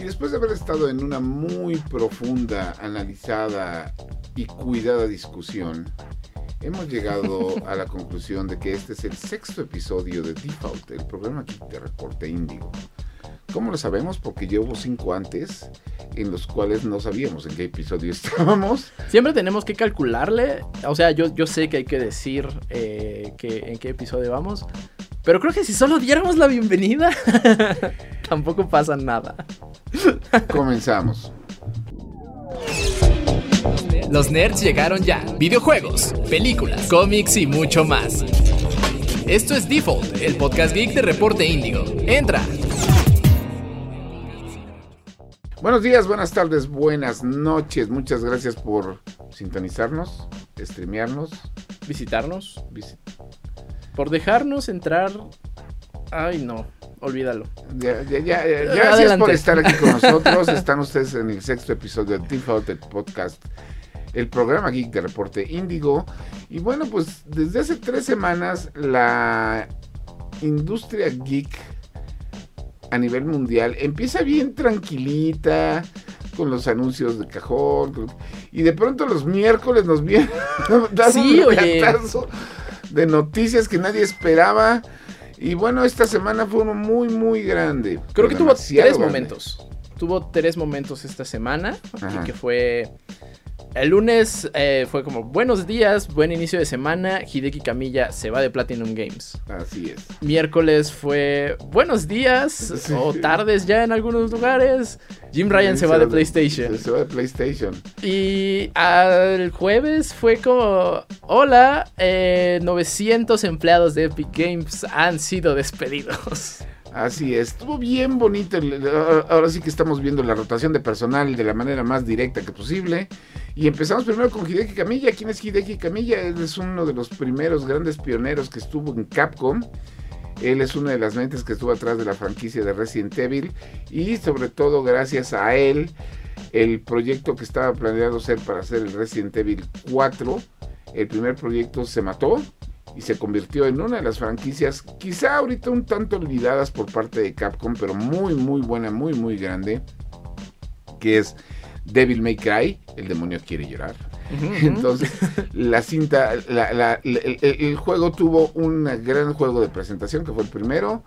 Y después de haber estado en una muy profunda, analizada y cuidada discusión, hemos llegado a la conclusión de que este es el sexto episodio de Default, el programa aquí de Reporte Índigo. ¿Cómo lo sabemos? Porque llevo cinco antes en los cuales no sabíamos en qué episodio estábamos. Siempre tenemos que calcularle. O sea, yo, yo sé que hay que decir eh, que, en qué episodio vamos. Pero creo que si solo diéramos la bienvenida, tampoco pasa nada. Comenzamos. Los nerds llegaron ya. Videojuegos, películas, cómics y mucho más. Esto es Default, el podcast geek de Reporte Índigo. Entra. Buenos días, buenas tardes, buenas noches. Muchas gracias por sintonizarnos, streamearnos, Visitarnos. visit- Por dejarnos entrar. Ay, no. Olvídalo. Ya, ya, ya, ya, Gracias Adelante. por estar aquí con nosotros. Están ustedes en el sexto episodio de Default, el podcast, el programa geek de Reporte Índigo. Y bueno, pues desde hace tres semanas la industria geek a nivel mundial empieza bien tranquilita con los anuncios de cajón y de pronto los miércoles nos viene dando Sí, un oye. de noticias que nadie esperaba y bueno esta semana fue uno muy muy grande Creo que tuvo tres grande. momentos. Tuvo tres momentos esta semana. Y que fue. El lunes eh, fue como buenos días, buen inicio de semana. Hideki Kamiya se va de Platinum Games. así es Miércoles fue buenos días Sí. o tardes ya en algunos lugares. Jim Ryan se va de PlayStation. se va de PlayStation Y al jueves fue como, hola, eh, 900 empleados de Epic Games han sido despedidos. Así es, estuvo bien bonito. el- Ahora sí que estamos viendo la rotación de personal de la manera más directa que posible. Y empezamos primero con Hideki Kamiya. ¿Quién es Hideki Kamiya? Él es uno de los primeros grandes pioneros que estuvo en Capcom. Él es una de las mentes que estuvo atrás de la franquicia de Resident Evil. Y sobre todo gracias a él, el proyecto que estaba planeado ser para hacer el Resident Evil 4, el primer proyecto se mató y se convirtió en una de las franquicias quizá ahorita un tanto olvidadas por parte de Capcom, pero muy muy buena, muy muy grande, que es Devil May Cry, el demonio quiere llorar. Entonces, la cinta, la- la- la- el, el- el juego tuvo un gran juego de presentación, que fue el primero.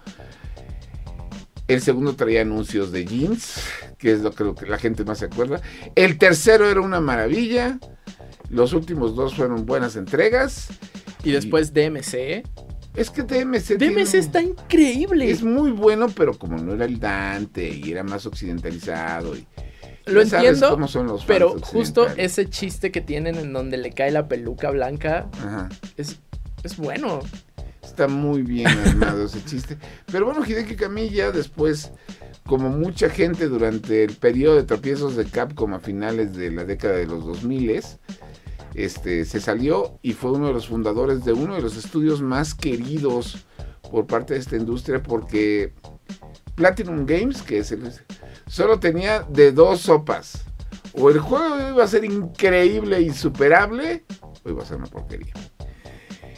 El segundo traía anuncios de jeans, que es lo que, lo que la gente más se acuerda. El tercero era una maravilla. Los últimos dos fueron buenas entregas. Y después DMC. Es que DMC, DMC está increíble. es muy bueno, pero como no era el Dante y era más occidentalizado. Y, Lo ya sabes entiendo, cómo son los Pero justo ese chiste que tienen en donde le cae la peluca blanca Ajá. es, es bueno. Está muy bien armado ese chiste. Pero bueno, Hideki Kamiya después, como mucha gente durante el periodo de tropiezos de Capcom a finales de la década de los 2000, este, se salió y fue uno de los fundadores de uno de los estudios más queridos por parte de esta industria porque Platinum Games, que es el, solo tenía de dos sopas. O el juego iba a ser increíble y superable, o iba a ser una porquería.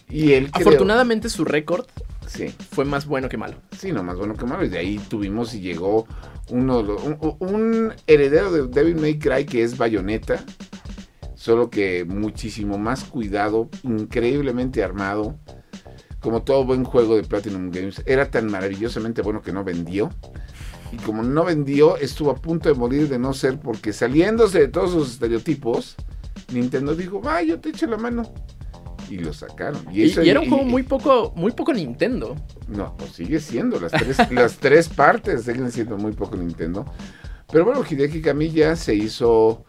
Y él Afortunadamente su récord Sí, fue más bueno que malo. sí, no más bueno que malo. Y de ahí tuvimos y llegó uno, un, un heredero de Devil May Cry que es Bayonetta. Solo que muchísimo más cuidado, increíblemente armado. Como todo buen juego de Platinum Games. Era tan maravillosamente bueno que no vendió. Y como no vendió, estuvo a punto de morir de no ser porque saliéndose de todos sus estereotipos, Nintendo dijo, va, yo te echo la mano. Y lo sacaron. Y, eso- y era un juego y- muy poco, muy poco Nintendo. no, pues sigue siendo. Las tres, las tres partes siguen siendo muy poco Nintendo. Pero bueno, Hideki Kamiya se hizo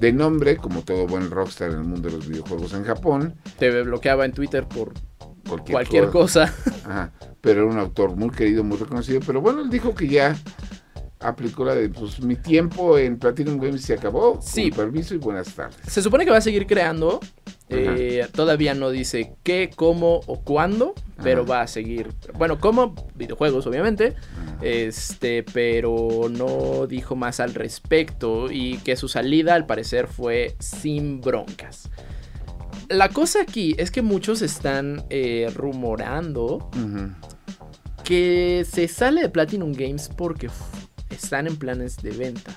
de nombre, como todo buen rockstar en el mundo de los videojuegos en Japón. Te bloqueaba en Twitter por Cualquier, cualquier cosa. Ajá, pero era un autor muy querido, muy reconocido. Pero bueno, él dijo que ya aplicó la de, pues mi tiempo en Platinum Games se acabó. Sí. Con permiso y buenas tardes. Se supone que va a seguir creando. eh, todavía no dice qué, cómo o cuándo, pero Ajá. va a seguir. Bueno, como videojuegos, obviamente. Ajá. Este, pero no dijo más al respecto. Y que su salida, al parecer, fue sin broncas. La cosa aquí es que muchos están eh, rumorando que se sale de Platinum Games porque están en planes de venta.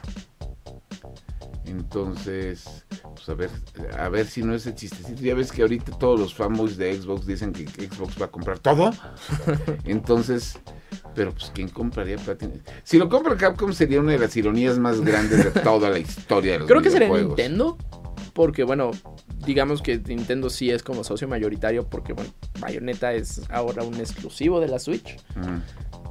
Entonces, pues a ver, a ver si no es el chistecito. Ya ves que ahorita todos los fanboys de Xbox dicen que Xbox va a comprar todo. Entonces, pero pues ¿quién compraría Platinum? Si lo compra Capcom sería una de las ironías más grandes de toda la historia de los Creo que sería. Nintendo. Porque, bueno, digamos que Nintendo sí es como socio mayoritario. Porque, bueno, Bayonetta es ahora un exclusivo de la Switch.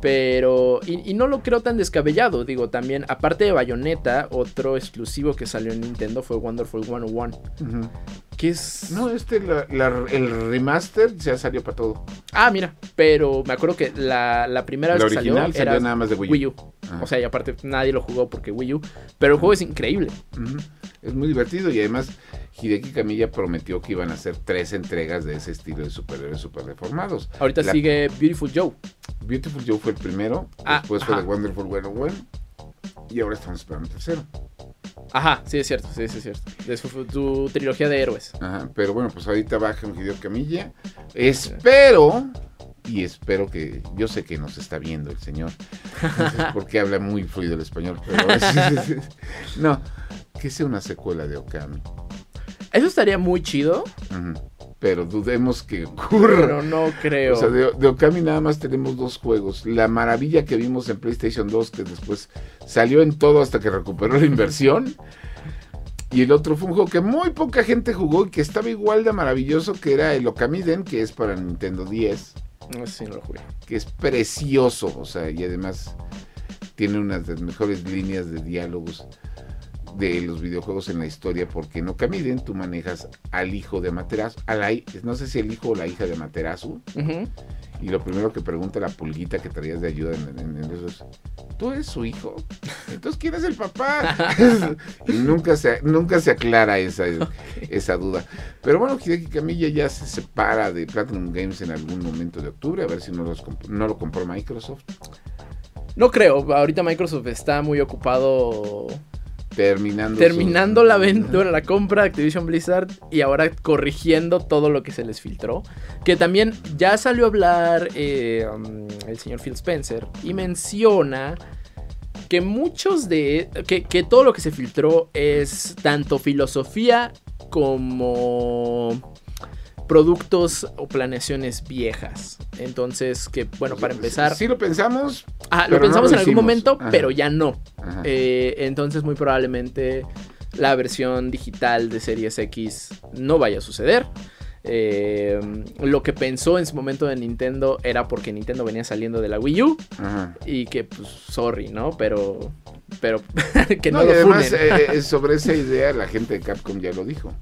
Pero. Y, y no lo creo tan descabellado. Digo, también, aparte de Bayonetta, otro exclusivo que salió en Nintendo fue Wonderful 101. Ujú. Que es. No, este, la- la- el remaster ya salió para todo. Ah, mira. Pero me acuerdo que la, la primera La vez que original salió salió, era nada más de Wii U. Wii U. O sea, y aparte nadie lo jugó porque Wii U. Pero el juego es increíble. Ujú. Es muy divertido y además Hideki Kamiya prometió que iban a hacer tres entregas de ese estilo de superhéroes super deformados. Ahorita La- sigue Beautiful Joe. Beautiful Joe fue el primero, Ah, después fue. The Wonderful 101 y ahora estamos esperando el tercero. Ajá, sí, es cierto, sí, sí, es cierto. De su, tu trilogía de héroes. Ajá, pero bueno, pues ahorita baja un Hideo Camilla. Espero, y espero que, yo sé que nos está viendo el señor, entonces, porque habla muy fluido el español, pero no, que sea una secuela de Okami. Eso estaría muy chido, Pero dudemos que ocurra. pero no creo. O sea, de, de Okami nada más tenemos dos juegos. La maravilla que vimos en PlayStation 2, que después salió en todo hasta que recuperó la inversión. Y el otro fue un juego que muy poca gente jugó y que estaba igual de maravilloso, que era el Okamiden, que es para Nintendo 10, No si no lo jugué. que es precioso, o sea, y además tiene una de las mejores líneas de diálogos de los videojuegos en la historia, porque en Okamiden tú manejas al hijo de Amaterasu, a la no sé si el hijo o la hija de Amaterasu, Ujú. y lo primero que pregunta la pulguita que traías de ayuda en, en- en eso es, ¿tú eres su hijo? Entonces, ¿quién es el papá? y nunca se, nunca se aclara esa, esa duda. Pero bueno, Hideki Kamiya ya se separa de Platinum Games en algún momento de octubre, a ver si no, los no lo compró Microsoft. No creo, ahorita Microsoft está muy ocupado Terminando, terminando su- la venta, bueno, la compra de Activision Blizzard y ahora corrigiendo todo lo que se les filtró. Que también ya salió a hablar eh, um, el señor Phil Spencer y menciona que muchos de. Que, que todo lo que se filtró es tanto filosofía como productos o planeaciones viejas. Entonces, que bueno, para empezar. Sí lo pensamos. Ah, lo no pensamos lo en algún momento, Ajá. pero ya no. Eh, entonces muy probablemente la versión digital de Series X no vaya a suceder. Eh, lo que pensó en su momento de Nintendo era porque Nintendo venía saliendo de la Wii U Ajá. y que pues sorry, ¿no? Pero pero que no, No, y lo además, eh, sobre esa idea, la gente de Capcom ya lo dijo.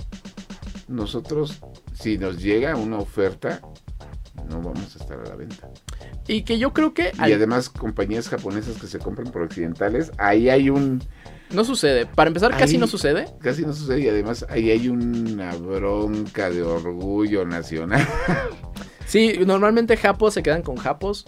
Nosotros, si nos llega una oferta, no vamos a estar a la venta. Y que yo creo que Y además, compañías japonesas que se compran por occidentales, ahí hay un. no sucede. Para empezar, casi no sucede. Casi no sucede, y además ahí hay una bronca de orgullo nacional. Sí, normalmente Japos se quedan con Japos.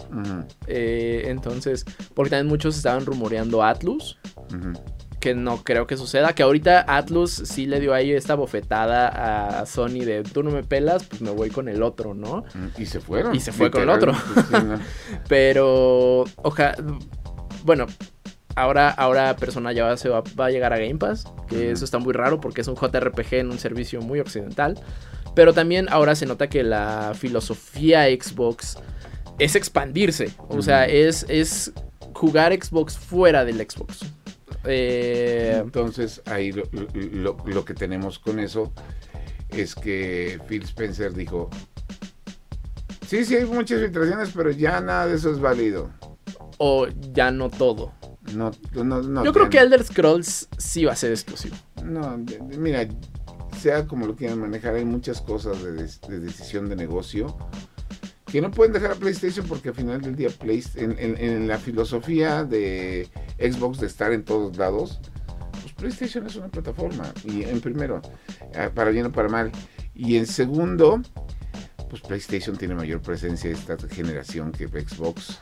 Eh, entonces, porque también muchos estaban rumoreando Atlus. ujú. Que no creo que suceda. Que ahorita Atlus sí le dio ahí esta bofetada a Sony de tú no me pelas, pues me voy con el otro, ¿no? Y se fueron. Y se fue con el otro. sí, no. Pero, oja, bueno, ahora, ahora Persona ya se va, va a llegar a Game Pass, que eso está muy raro porque es un JRPG en un servicio muy occidental. Pero también ahora se nota que la filosofía Xbox es expandirse. O sea, es, es jugar Xbox fuera del Xbox. Eh, Entonces, ahí lo, lo- lo que tenemos con eso es que Phil Spencer dijo: Sí, sí, hay muchas filtraciones, pero ya nada de eso es válido. o ya no todo. No, no, no, Yo creo que Elder Scrolls sí va a ser exclusivo. No, mira, sea como lo quieran manejar, hay muchas cosas de decisión de negocio que no pueden dejar a PlayStation porque al final del día Play, en, en- la filosofía de Xbox de estar en todos lados, pues PlayStation es una plataforma. Y en primero, ah, para bien o para mal. Y en segundo, pues PlayStation tiene mayor presencia esta generación que Xbox,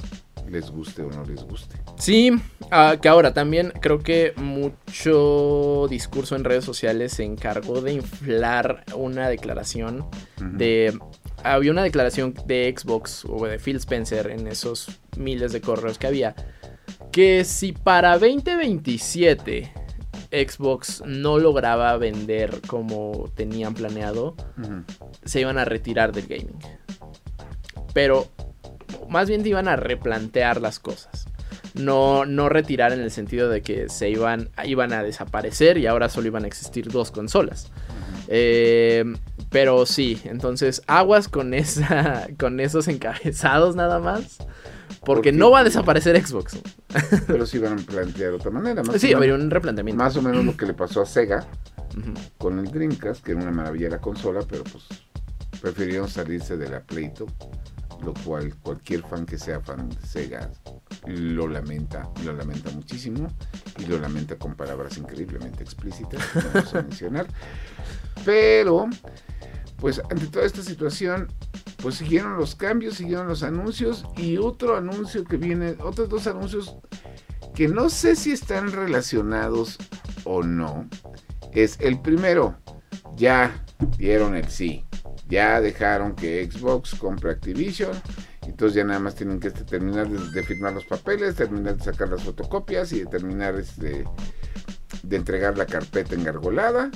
les guste o no les guste. Sí, ah, que ahora también creo que mucho discurso en redes sociales se encargó de inflar una declaración de... Había una declaración de Xbox o de Phil Spencer en esos miles de correos que había que si para 2027 Xbox no lograba vender como tenían planeado, se iban a retirar del gaming. Pero más bien iban a replantear las cosas. No, no retirar en el sentido de que se iban, iban a desaparecer y ahora solo iban a existir dos consolas. Eh, pero sí, entonces aguas con esa, con esos encabezados nada más. Porque no va a desaparecer Xbox. Pero sí van a plantear de otra manera. Más, Sí, habría un replanteamiento. más o menos lo que le pasó a Sega con el Dreamcast, que era una maravilla la consola, pero pues prefirieron salirse de la Pleito, lo cual cualquier fan que sea fan de Sega lo lamenta, lo lamenta muchísimo y lo lamenta con palabras increíblemente explícitas, que no vamos a mencionar. Pero, pues ante toda esta situación, pues siguieron los cambios, siguieron los anuncios y otro anuncio que viene, otros dos anuncios que no sé si están relacionados o no. Es el primero, ya dieron el sí, ya dejaron que Xbox compre Activision, entonces ya nada más tienen que este, terminar de, de firmar los papeles, terminar de sacar las fotocopias y de terminar este, de entregar la carpeta engargolada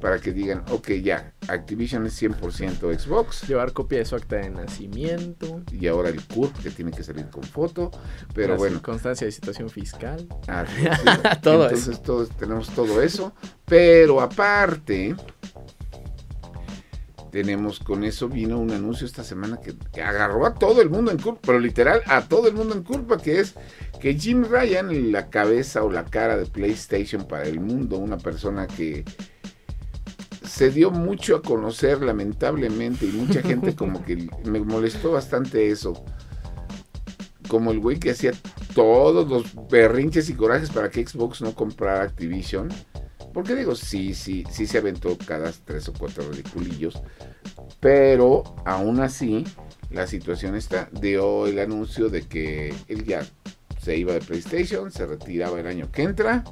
para que digan, ok, ya, Activision es 100% Xbox Llevar copia de su acta de nacimiento. y ahora el CURP que tiene que salir con foto, pero la bueno, Constancia de situación fiscal. Ah, sí, sí. Todo Entonces todos tenemos todo eso. Pero aparte, tenemos con eso vino un anuncio esta semana que, que agarró a todo el mundo en curva, pero literal a todo el mundo en curva, que es que Jim Ryan, la cabeza o la cara de PlayStation para el mundo, una persona que se dio mucho a conocer lamentablemente y mucha gente como que me molestó bastante eso. Como el güey que hacía todos los berrinches y corajes para que Xbox no comprara Activision. Porque digo, sí, sí, sí se aventó cada tres o cuatro ridiculillos. Pero aún así, la situación está. Dio el anuncio de que él ya se iba de PlayStation, se retiraba el año que entra.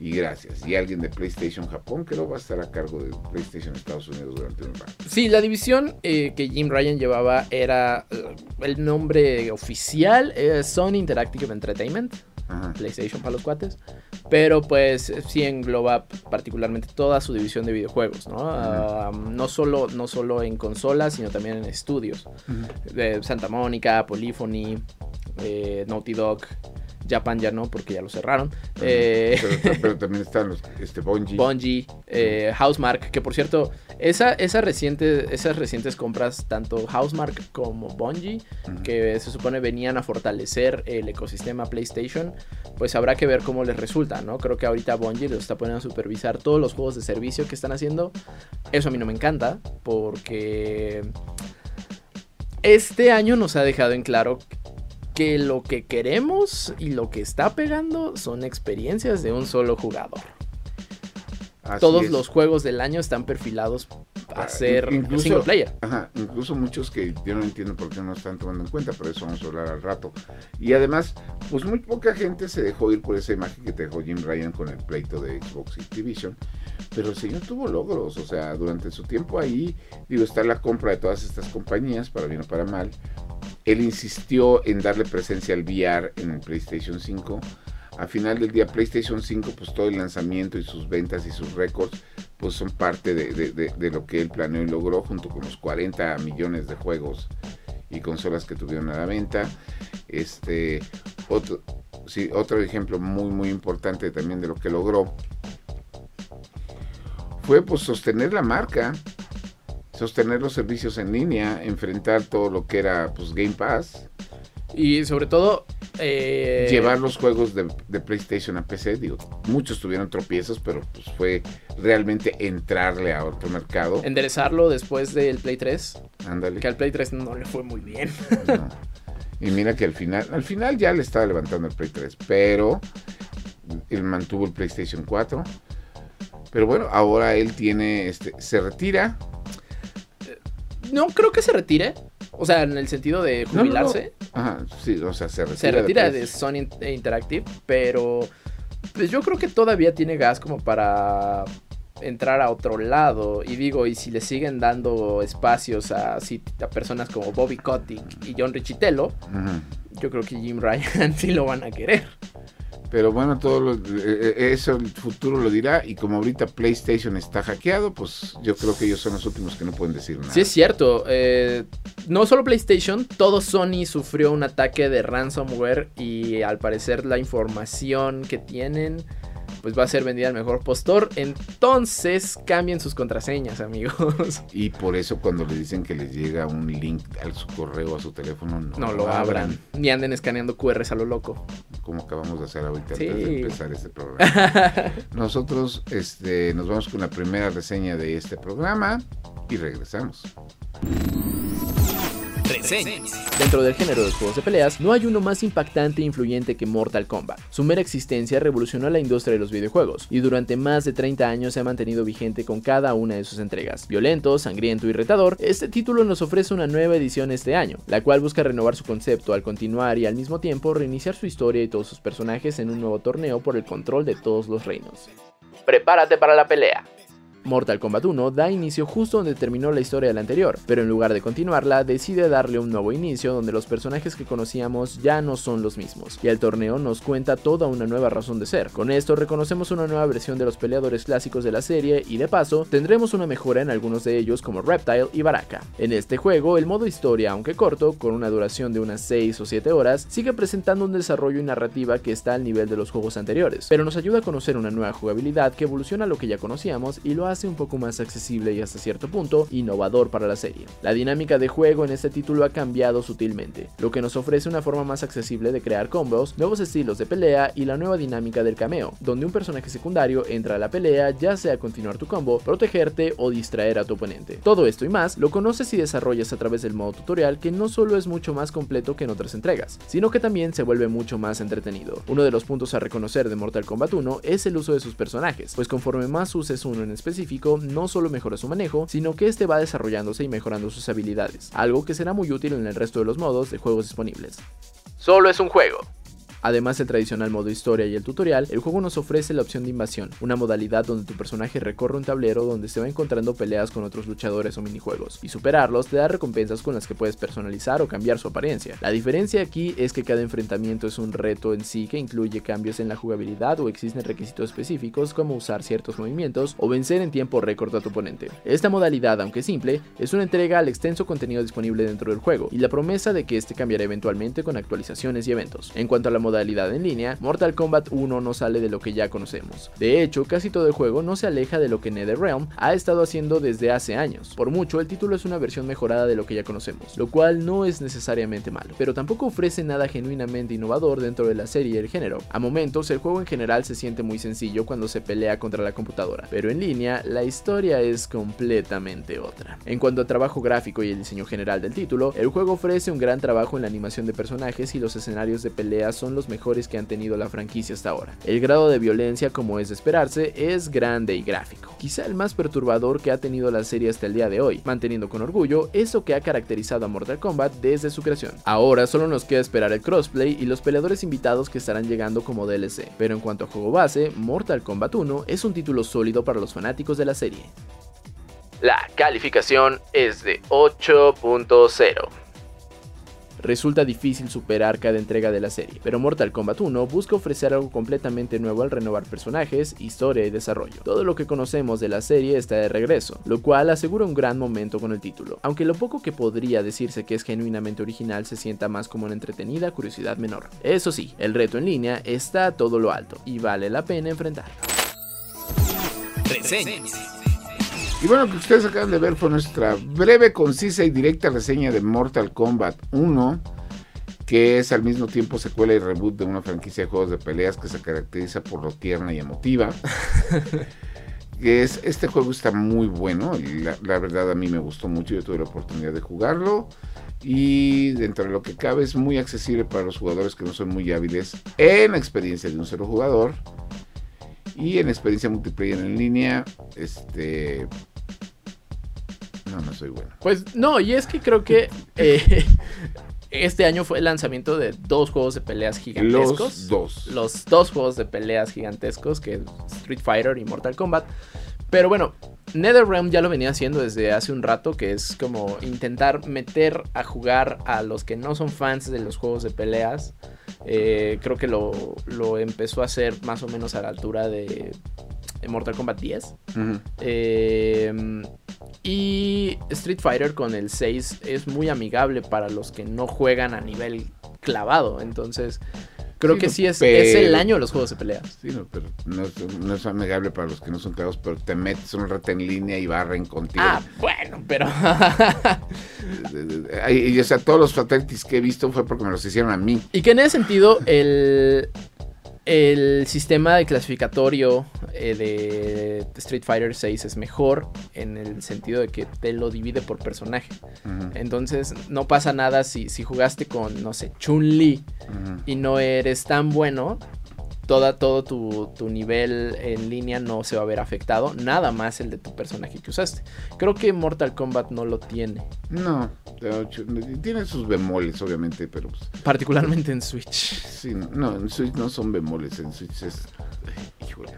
Y gracias. Y alguien de PlayStation Japón que no va a estar a cargo de PlayStation Estados Unidos durante un rato. Sí, la división eh, que Jim Ryan llevaba era eh, el nombre oficial, eh, Sony Interactive Entertainment, Ajá. PlayStation para los cuates, pero pues sí engloba particularmente toda su división de videojuegos, ¿no? Ah, no, solo, no solo en consolas, sino también en estudios. De Santa Mónica, Polyphony, eh, Naughty Dog, Japan ya no, porque ya lo cerraron. Eh, Pero, pero también están los este Bungie. Bungie, eh, Housemark, que por cierto, esa, esa reciente, esas recientes compras, tanto Housemark como Bungie, que se supone venían a fortalecer el ecosistema PlayStation, pues habrá que ver cómo les resulta, ¿no? Creo que ahorita Bungie los está poniendo a supervisar todos los juegos de servicio que están haciendo. Eso a mí no me encanta, porque este año nos ha dejado en claro que lo que queremos y lo que está pegando son experiencias de un solo jugador. Así Todos es. los juegos del año están perfilados a Ah, ser incluso- single player. Ajá, incluso muchos que yo no entiendo por qué no están tomando en cuenta, pero eso vamos a hablar al rato. Y además, pues muy poca gente se dejó ir por esa imagen que te dejó Jim Ryan con el pleito de Xbox y Activision. Pero el señor tuvo logros, o sea, durante su tiempo ahí, digo, está la compra de todas estas compañías, para bien o para mal. Él insistió en darle presencia al VR en el PlayStation 5. A final del día, PlayStation 5, pues todo el lanzamiento y sus ventas y sus récords, pues son parte de- de lo que él planeó y logró, junto con los 40 millones de juegos y consolas que tuvieron a la venta. Este, otro, sí, otro ejemplo muy, muy importante también de lo que logró fue pues sostener la marca, sostener los servicios en línea, enfrentar todo lo que era pues Game Pass, Y sobre todo... eh, llevar los juegos de, de PlayStation a PC, digo, muchos tuvieron tropiezos, pero pues fue realmente entrarle a otro mercado. Enderezarlo después del Play 3. Ándale. Que al Play 3 no le fue muy bien. No. Y mira que al final, al final ya le estaba levantando el Play 3, pero él mantuvo el PlayStation 4. Pero bueno, ahora él tiene, este, se retira. No creo que se retire. O sea, en el sentido de No, no, no. jubilarse. Ajá, sí, o sea, se retira. se retira de. Sony In- Interactive. Pero pues yo creo que todavía tiene gas como para entrar a otro lado. Y digo, y si le siguen dando espacios a, personas como Bobby Kotick y John Richitello, yo creo que Jim Ryan sí lo van a querer. Pero bueno, todo lo- eh, eh, eso el futuro lo dirá. Y como ahorita PlayStation está hackeado, pues yo creo que ellos son los últimos que no pueden decir nada. Sí, es cierto. eh, no solo PlayStation, todo Sony sufrió un ataque de ransomware y al parecer la información que tienen pues va a ser vendida al mejor postor. Entonces cambien sus contraseñas, amigos. Y por eso cuando le dicen que les llega un link a su correo, a su teléfono, no, No lo abran. Ni anden escaneando QRs a lo loco. Como acabamos de hacer ahorita Sí. antes de empezar este programa. Nosotros este, nos vamos con la primera reseña de este programa y regresamos. Reseñas. Dentro del género de los juegos de peleas, no hay uno más impactante e influyente que Mortal Kombat. Su mera existencia revolucionó la industria de los videojuegos, y durante más de 30 años se ha mantenido vigente con cada una de sus entregas. Violento, sangriento y retador, este título nos ofrece una nueva edición este año, la cual busca renovar su concepto al continuar y al mismo tiempo reiniciar su historia y todos sus personajes en un nuevo torneo por el control de todos los reinos. Prepárate para la pelea. Mortal Kombat 1 da inicio justo donde terminó la historia del anterior, pero en lugar de continuarla, decide darle un nuevo inicio donde los personajes que conocíamos ya no son los mismos, y el torneo nos cuenta toda una nueva razón de ser. Con esto reconocemos una nueva versión de los peleadores clásicos de la serie y de paso tendremos una mejora en algunos de ellos como Reptile y Baraka. En este juego, el modo historia, aunque corto, con una duración de unas 6 o 7 horas, sigue presentando un desarrollo y narrativa que está al nivel de los juegos anteriores, pero nos ayuda a conocer una nueva jugabilidad que evoluciona lo que ya conocíamos y lo hace un poco más accesible y hasta cierto punto innovador para la serie. La dinámica de juego en este título ha cambiado sutilmente, lo que nos ofrece una forma más accesible de crear combos, nuevos estilos de pelea y la nueva dinámica del cameo, donde un personaje secundario entra a la pelea ya sea continuar tu combo, protegerte o distraer a tu oponente. Todo esto y más lo conoces y desarrollas a través del modo tutorial que no solo es mucho más completo que en otras entregas, sino que también se vuelve mucho más entretenido. Uno de los puntos a reconocer de Mortal Kombat 1 es el uso de sus personajes, pues conforme más uses uno en específico, no solo mejora su manejo, sino que este va desarrollándose y mejorando sus habilidades, algo que será muy útil en el resto de los modos de juegos disponibles. Solo es un juego. Además del tradicional modo historia y el tutorial, el juego nos ofrece la opción de invasión, una modalidad donde tu personaje recorre un tablero donde se va encontrando peleas con otros luchadores o minijuegos, y superarlos te da recompensas con las que puedes personalizar o cambiar su apariencia. La diferencia aquí es que cada enfrentamiento es un reto en sí que incluye cambios en la jugabilidad o existen requisitos específicos como usar ciertos movimientos o vencer en tiempo récord a tu oponente. Esta modalidad, aunque simple, es una entrega al extenso contenido disponible dentro del juego y la promesa de que este cambiará eventualmente con actualizaciones y eventos. En cuanto a la modalidad en línea, Mortal Kombat 1 no sale de lo que ya conocemos. De hecho, casi todo el juego no se aleja de lo que NetherRealm ha estado haciendo desde hace años. Por mucho, el título es una versión mejorada de lo que ya conocemos, lo cual no es necesariamente malo, pero tampoco ofrece nada genuinamente innovador dentro de la serie y el género. A momentos, el juego en general se siente muy sencillo cuando se pelea contra la computadora, pero en línea, la historia es completamente otra. En cuanto a trabajo gráfico y el diseño general del título, el juego ofrece un gran trabajo en la animación de personajes y los escenarios de pelea son los mejores que han tenido la franquicia hasta ahora. El grado de violencia, como es de esperarse, es grande y gráfico. Quizá el más perturbador que ha tenido la serie hasta el día de hoy, manteniendo con orgullo eso que ha caracterizado a Mortal Kombat desde su creación. Ahora solo nos queda esperar el crossplay y los peleadores invitados que estarán llegando como DLC, pero en cuanto a juego base, Mortal Kombat 1 es un título sólido para los fanáticos de la serie. La calificación es de 8.0. Resulta difícil superar cada entrega de la serie, pero Mortal Kombat 1 busca ofrecer algo completamente nuevo al renovar personajes, historia y desarrollo. Todo lo que conocemos de la serie está de regreso, lo cual asegura un gran momento con el título, aunque lo poco que podría decirse que es genuinamente original se sienta más como una entretenida curiosidad menor. Eso sí, el reto en línea está a todo lo alto y vale la pena enfrentarlo. Y bueno, lo que ustedes acaban de ver fue nuestra breve, concisa y directa reseña de Mortal Kombat 1, que es al mismo tiempo secuela y reboot de una franquicia de juegos de peleas que se caracteriza por lo tierna y emotiva. es, este juego está muy bueno, la, la verdad a mí me gustó mucho, yo tuve la oportunidad de jugarlo. Y dentro de lo que cabe es muy accesible para los jugadores que no son muy hábiles en experiencia de un solo jugador. Y en experiencia multiplayer en línea, este... No, no soy bueno. Pues no, y es que creo que eh, este año fue el lanzamiento de dos juegos de peleas gigantescos. Los dos. Los dos juegos de peleas gigantescos, que es Street Fighter y Mortal Kombat. Pero bueno, NetherRealm ya lo venía haciendo desde hace un rato, que es como intentar meter a jugar a los que no son fans de los juegos de peleas. Eh, creo que lo, lo empezó a hacer más o menos a la altura de Mortal Kombat 10. Ujú. Eh, y Street Fighter con el 6 es muy amigable para los que no juegan a nivel clavado. Entonces, creo Sí, que no, sí es, pero- es el año de los juegos de peleas. Sí, no, pero no es, no es amigable para los que no son clavos, pero te metes un rato en línea y barren contigo. Ah, bueno, pero. Y, o sea, todos los fatalities que he visto fue porque me los hicieron a mí. y que en ese sentido, el. El sistema de clasificatorio eh, de Street Fighter 6 es mejor en el sentido de que te lo divide por personaje. Entonces no pasa nada si, si jugaste con, no sé, Chun-Li y no eres tan bueno, toda, todo tu, tu nivel en línea no se va a ver afectado, nada más el de tu personaje que usaste. Creo que Mortal Kombat no lo tiene, No, tiene sus bemoles, obviamente, pero pues, particularmente en Switch. sí, no, en Switch no son bemoles, en Switch es. Híjole.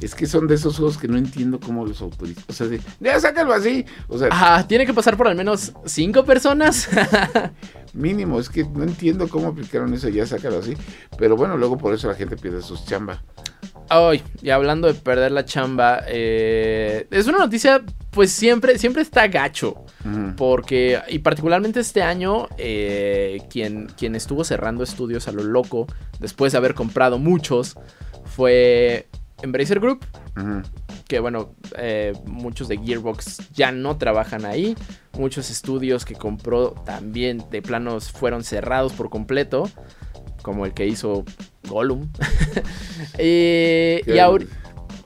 Es que son de esos juegos que no entiendo cómo los autorizan. O sea, de, ya sácalo así. O sea, Ah, tiene que pasar por al menos cinco personas. mínimo, es que no entiendo cómo aplicaron eso, ya sácalo así. Pero bueno, luego por eso la gente pierde sus chamba. Ay, y hablando de perder la chamba, eh, es una noticia, pues siempre, siempre está gacho. Porque, y particularmente este año, eh, quien, quien estuvo cerrando estudios a lo loco, después de haber comprado muchos, fue Embracer Group. Que bueno, eh, muchos de Gearbox ya no trabajan ahí. Muchos estudios que compró también de planos fueron cerrados por completo. Como el que hizo Gollum. Eh, y ahora...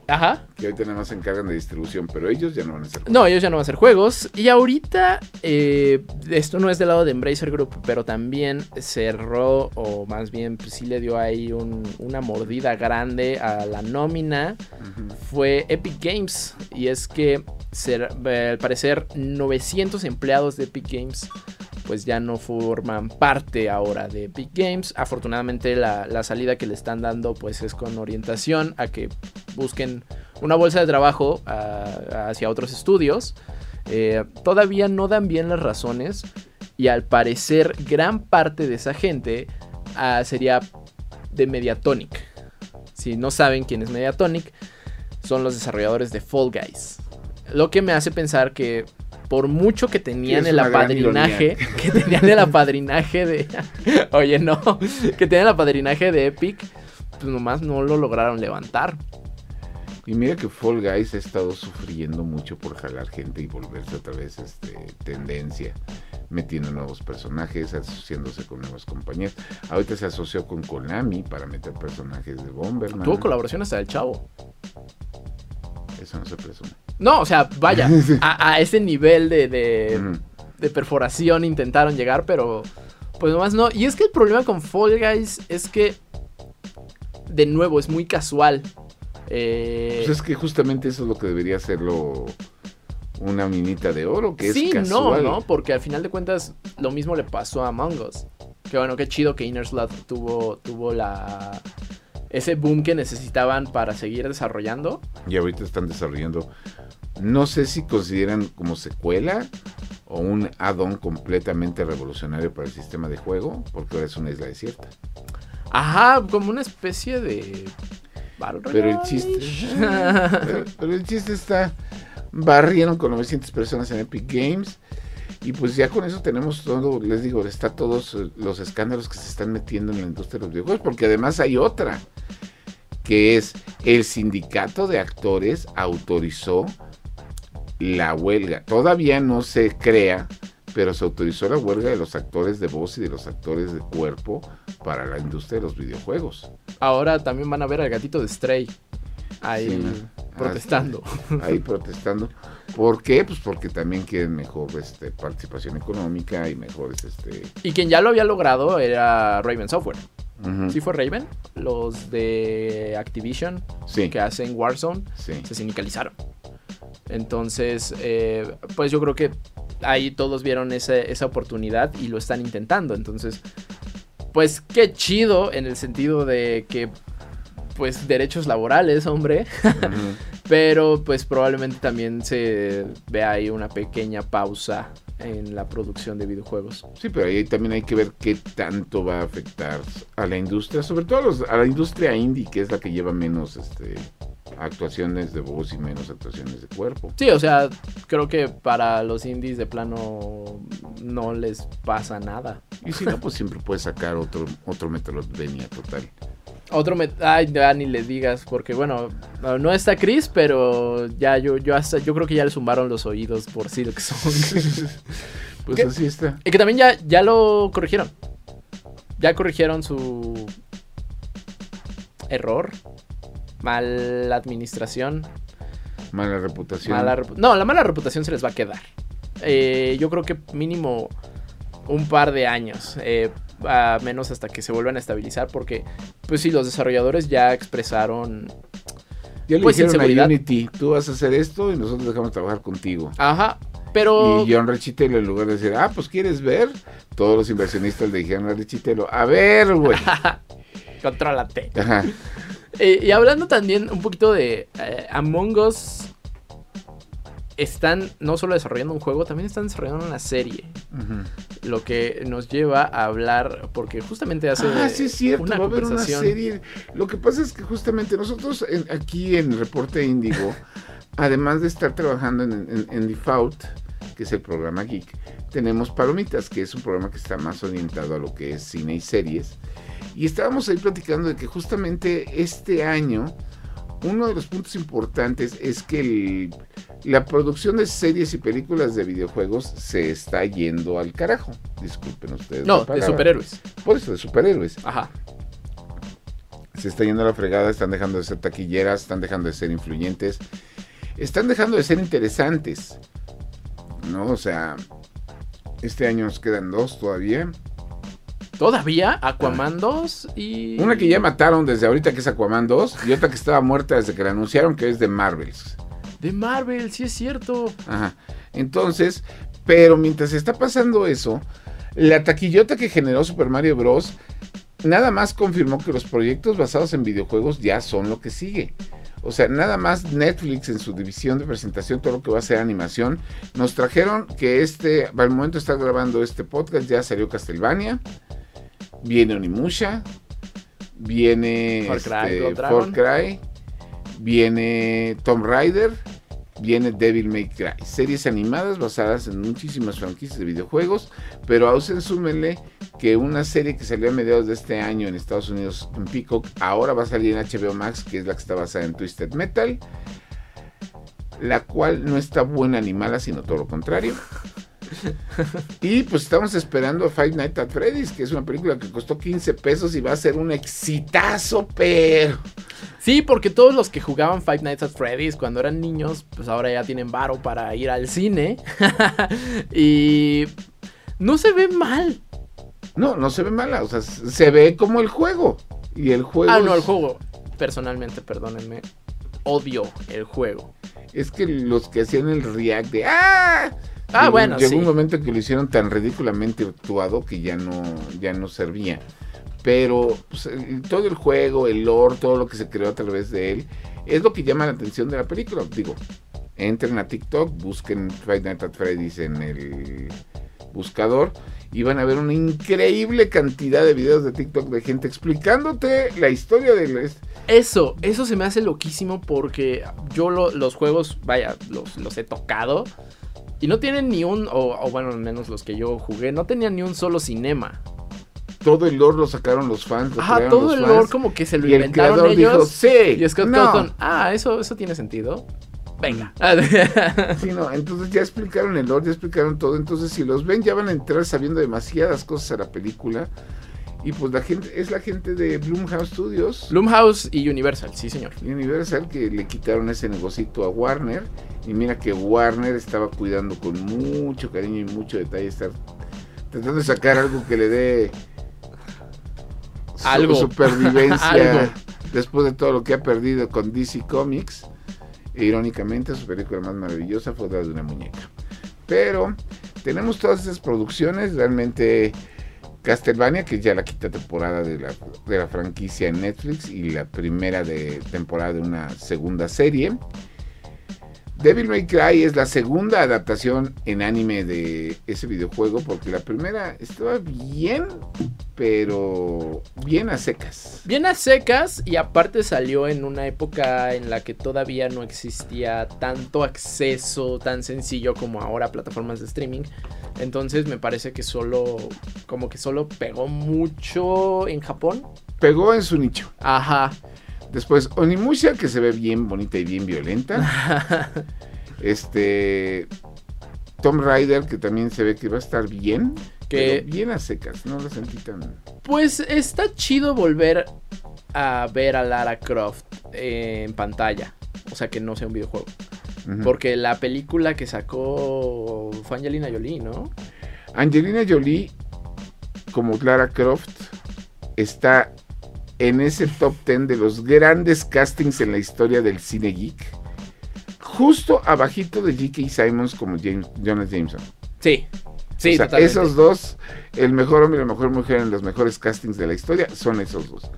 Ajá. Que ahorita nada más se encargan de distribución, pero ellos ya no van a hacer No, ellos ya no van a hacer juegos. Y ahorita, eh, esto no es del lado de Embracer Group, pero también cerró, o más bien pues, sí le dio ahí un- una mordida grande a la nómina. Fue Epic Games. Y es que, ser- al parecer, 900 empleados de Epic Games. Pues ya no forman parte ahora de Epic Games. Afortunadamente la, la salida que le están dando pues es con orientación a que busquen una bolsa de trabajo ah, hacia otros estudios. Eh, todavía no dan bien las razones y al parecer gran parte de esa gente ah, sería de Mediatonic. Si no saben quién es Mediatonic, son los desarrolladores de Fall Guys. Lo que me hace pensar que por mucho que tenían el apadrinaje, que tenían el apadrinaje de... Oye, no, que tenían el apadrinaje de Epic, pues nomás no lo lograron levantar. Y mira que Fall Guys ha estado sufriendo mucho por jalar gente y volverse otra vez este, tendencia, metiendo nuevos personajes, asociándose con nuevas compañías. Ahorita se asoció con Konami para meter personajes de Bomberman. Tuvo colaboración hasta el chavo. Eso no se presume. No, o sea, vaya, a, a ese nivel de, de, de perforación intentaron llegar, pero pues nomás no. Y es que el problema con Fall Guys es que, de nuevo, es muy casual. Eh, Pues es que justamente eso es lo que debería hacerlo una minita de oro, que sí, es no, casual. ¿no? Porque al final de cuentas lo mismo le pasó a Among Us. Que bueno, qué chido que Inner Slot tuvo, tuvo la... Ese boom que necesitaban para seguir desarrollando. Y ahorita están desarrollando, no sé si consideran como secuela o un add-on completamente revolucionario para el sistema de juego, porque ahora es una isla desierta. Ajá, como una especie de... Pero el chiste, pero, pero el chiste está, barrieron con 900 personas en Epic Games. Y pues ya con eso tenemos todo, les digo, está todos los escándalos que se están metiendo en la industria de los videojuegos, porque además hay otra, que es el sindicato de actores autorizó la huelga. Todavía no se crea, pero se autorizó la huelga de los actores de voz y de los actores de cuerpo para la industria de los videojuegos. Ahora también van a ver al gatito de Stray. Ahí protestando. ahí protestando. ¿Por qué? Pues porque también quieren mejor este, participación económica y mejores este. Y quien ya lo había logrado era Raven Software. ujú, ¿Sí fue Raven? Los de Activision sí, que hacen Warzone sí. se sindicalizaron. Entonces, eh, pues yo creo que ahí todos vieron esa, esa oportunidad y lo están intentando. Entonces, pues qué chido en el sentido de que, pues derechos laborales, hombre. Pero pues probablemente también se vea ahí una pequeña pausa en la producción de videojuegos. Sí, pero ahí también hay que ver qué tanto va a afectar a la industria, sobre todo a, los- a la industria indie, que es la que lleva menos este, actuaciones de voz y menos actuaciones de cuerpo. Sí, o sea, creo que para los indies de plano no les pasa nada. Y si no, pues siempre puedes sacar otro, otro Metroidvania total. Otro. Ay, ya ni le digas, porque bueno, no no está Chris, pero ya yo, yo hasta, yo creo que ya le zumbaron los oídos por sí lo que son. Pues ¿Qué? así está. y que también ya, ya lo corrigieron. Ya corrigieron su error. Mala administración. Mala reputación. Mala repu- no, la mala reputación se les va a quedar. Eh, yo creo que mínimo un par de años. eh, a menos hasta que se vuelvan a estabilizar. Porque, pues sí, los desarrolladores ya expresaron. Ya le Pues, dijeron a. Unity, tú vas a hacer esto y nosotros dejamos trabajar contigo. Ajá. Pero. Y John Rechitelo, en lugar de decir, ah, pues quieres ver, todos los inversionistas le dijeron a Rechitelo, a ver, güey. Contrólate. Ajá. Eh, y hablando también un poquito de eh, Among Us. Están no solo desarrollando un juego, también están desarrollando una serie. Ujú. Lo que nos lleva a hablar, porque justamente hace Ah, sí es cierto, una va a haber una serie. Lo que pasa es que justamente nosotros en- aquí en Reporte Índigo, además de estar trabajando en, en, en Default, que es el programa Geek, tenemos Palomitas, que es un programa que está más orientado a lo que es cine y series. Y estábamos ahí platicando de que justamente este año, uno de los puntos importantes es que el- la producción de series y películas de videojuegos se está yendo al carajo. Disculpen ustedes. No, de superhéroes. Por eso, de superhéroes. Ajá. Se está yendo a la fregada, están dejando de ser taquilleras, están dejando de ser influyentes, están dejando de ser interesantes. ¿No? O sea, este año nos quedan dos todavía. Todavía Aquaman 2 y. Una que ya mataron desde ahorita, que es Aquaman 2, y otra que estaba muerta desde que la anunciaron, que es de Marvels. De Marvel, sí es cierto. Ajá. Entonces, pero mientras está pasando eso, la taquillota que generó Super Mario Bros. nada más confirmó que los proyectos basados en videojuegos ya son lo que sigue. O sea, nada más Netflix en su división de presentación, todo lo que va a ser animación, nos trajeron que este, al momento de estar grabando este podcast, ya salió Castlevania, viene Onimusha, viene Far Cry, este. Cry, viene Tomb Raider, viene Devil May Cry. Series animadas basadas en muchísimas franquicias de videojuegos, pero a usted súmenle que una serie que salió a mediados de este año en Estados Unidos en Peacock, ahora va a salir en HBO Max, que es la que está basada en Twisted Metal, la cual no está buena ni mala, sino todo lo contrario. Y pues estamos esperando a Five Nights at Freddy's, que es una película que costó 15 pesos y va a ser un exitazo, pero... Sí, porque todos los que jugaban Five Nights at Freddy's cuando eran niños, pues ahora ya tienen varo para ir al cine. y no se ve mal. No, no se ve mala, o sea, se ve como el juego. Y el juego... Ah, no, el juego. Personalmente, perdónenme. Odio el juego. Es que los que hacían el react de ¡Ah! Ah, Llegó- bueno, Llegó sí. un momento que lo hicieron tan ridículamente actuado que ya no, ya no servía. Pero pues, todo el juego, el lore, todo lo que se creó a través de él, es lo que llama la atención de la película. Digo, entren a TikTok, busquen Five Nights at Freddy's en el buscador y van a ver una increíble cantidad de videos de TikTok de gente explicándote la historia del... Eso, eso se me hace loquísimo porque yo lo- los juegos, vaya, los, los he tocado. Y no tienen ni un, o, o bueno, al menos los que yo jugué, no tenían ni un solo cinema. Todo el lore lo sacaron los fans. lo Ajá, todo los el fans. lore como que se lo y el inventaron creador ellos. dijo, sí, y Scott no". Cawthon, ah, eso, eso tiene sentido. Venga. Sí, no, entonces ya explicaron el lore, ya explicaron todo. Entonces, si los ven, ya van a entrar sabiendo demasiadas cosas a la película. Y pues la gente, es la gente de Blumhouse Studios Blumhouse y Universal, sí, señor. Universal que le quitaron ese negocito a Warner. Y mira que Warner estaba cuidando con mucho cariño y mucho detalle estar tratando de sacar algo que le dé su- Algo. supervivencia Algo. después de todo lo que ha perdido con DC Comics. E, irónicamente, su película más maravillosa fue la de una muñeca. Pero tenemos todas esas producciones, realmente Castlevania, que es ya la quinta temporada de la, de la franquicia en Netflix y la primera de temporada de una segunda serie. Devil May Cry es la segunda adaptación en anime de ese videojuego porque la primera estaba bien, pero bien a secas. Bien a secas y aparte salió en una época en la que todavía no existía tanto acceso tan sencillo como ahora a plataformas de streaming. Entonces me parece que solo, como que solo pegó mucho en Japón. Pegó en su nicho. Ajá. Después, Onimusha, que se ve bien bonita y bien violenta. este. Tom Rider, que también se ve que va a estar bien. Que- pero bien a secas, no lo sentí tan. Pues está chido volver a ver a Lara Croft en pantalla. O sea, que no sea un videojuego. Porque la película que sacó fue Angelina Jolie, ¿no? Angelina Jolie, como Clara Croft, está en ese top 10 de los grandes castings en la historia del cine geek. Justo abajito de J.K. Simons como James, Jonas Jameson. Sí. Sí, o sea, esos dos, el mejor hombre y la mejor mujer en los mejores castings de la historia, son esos dos.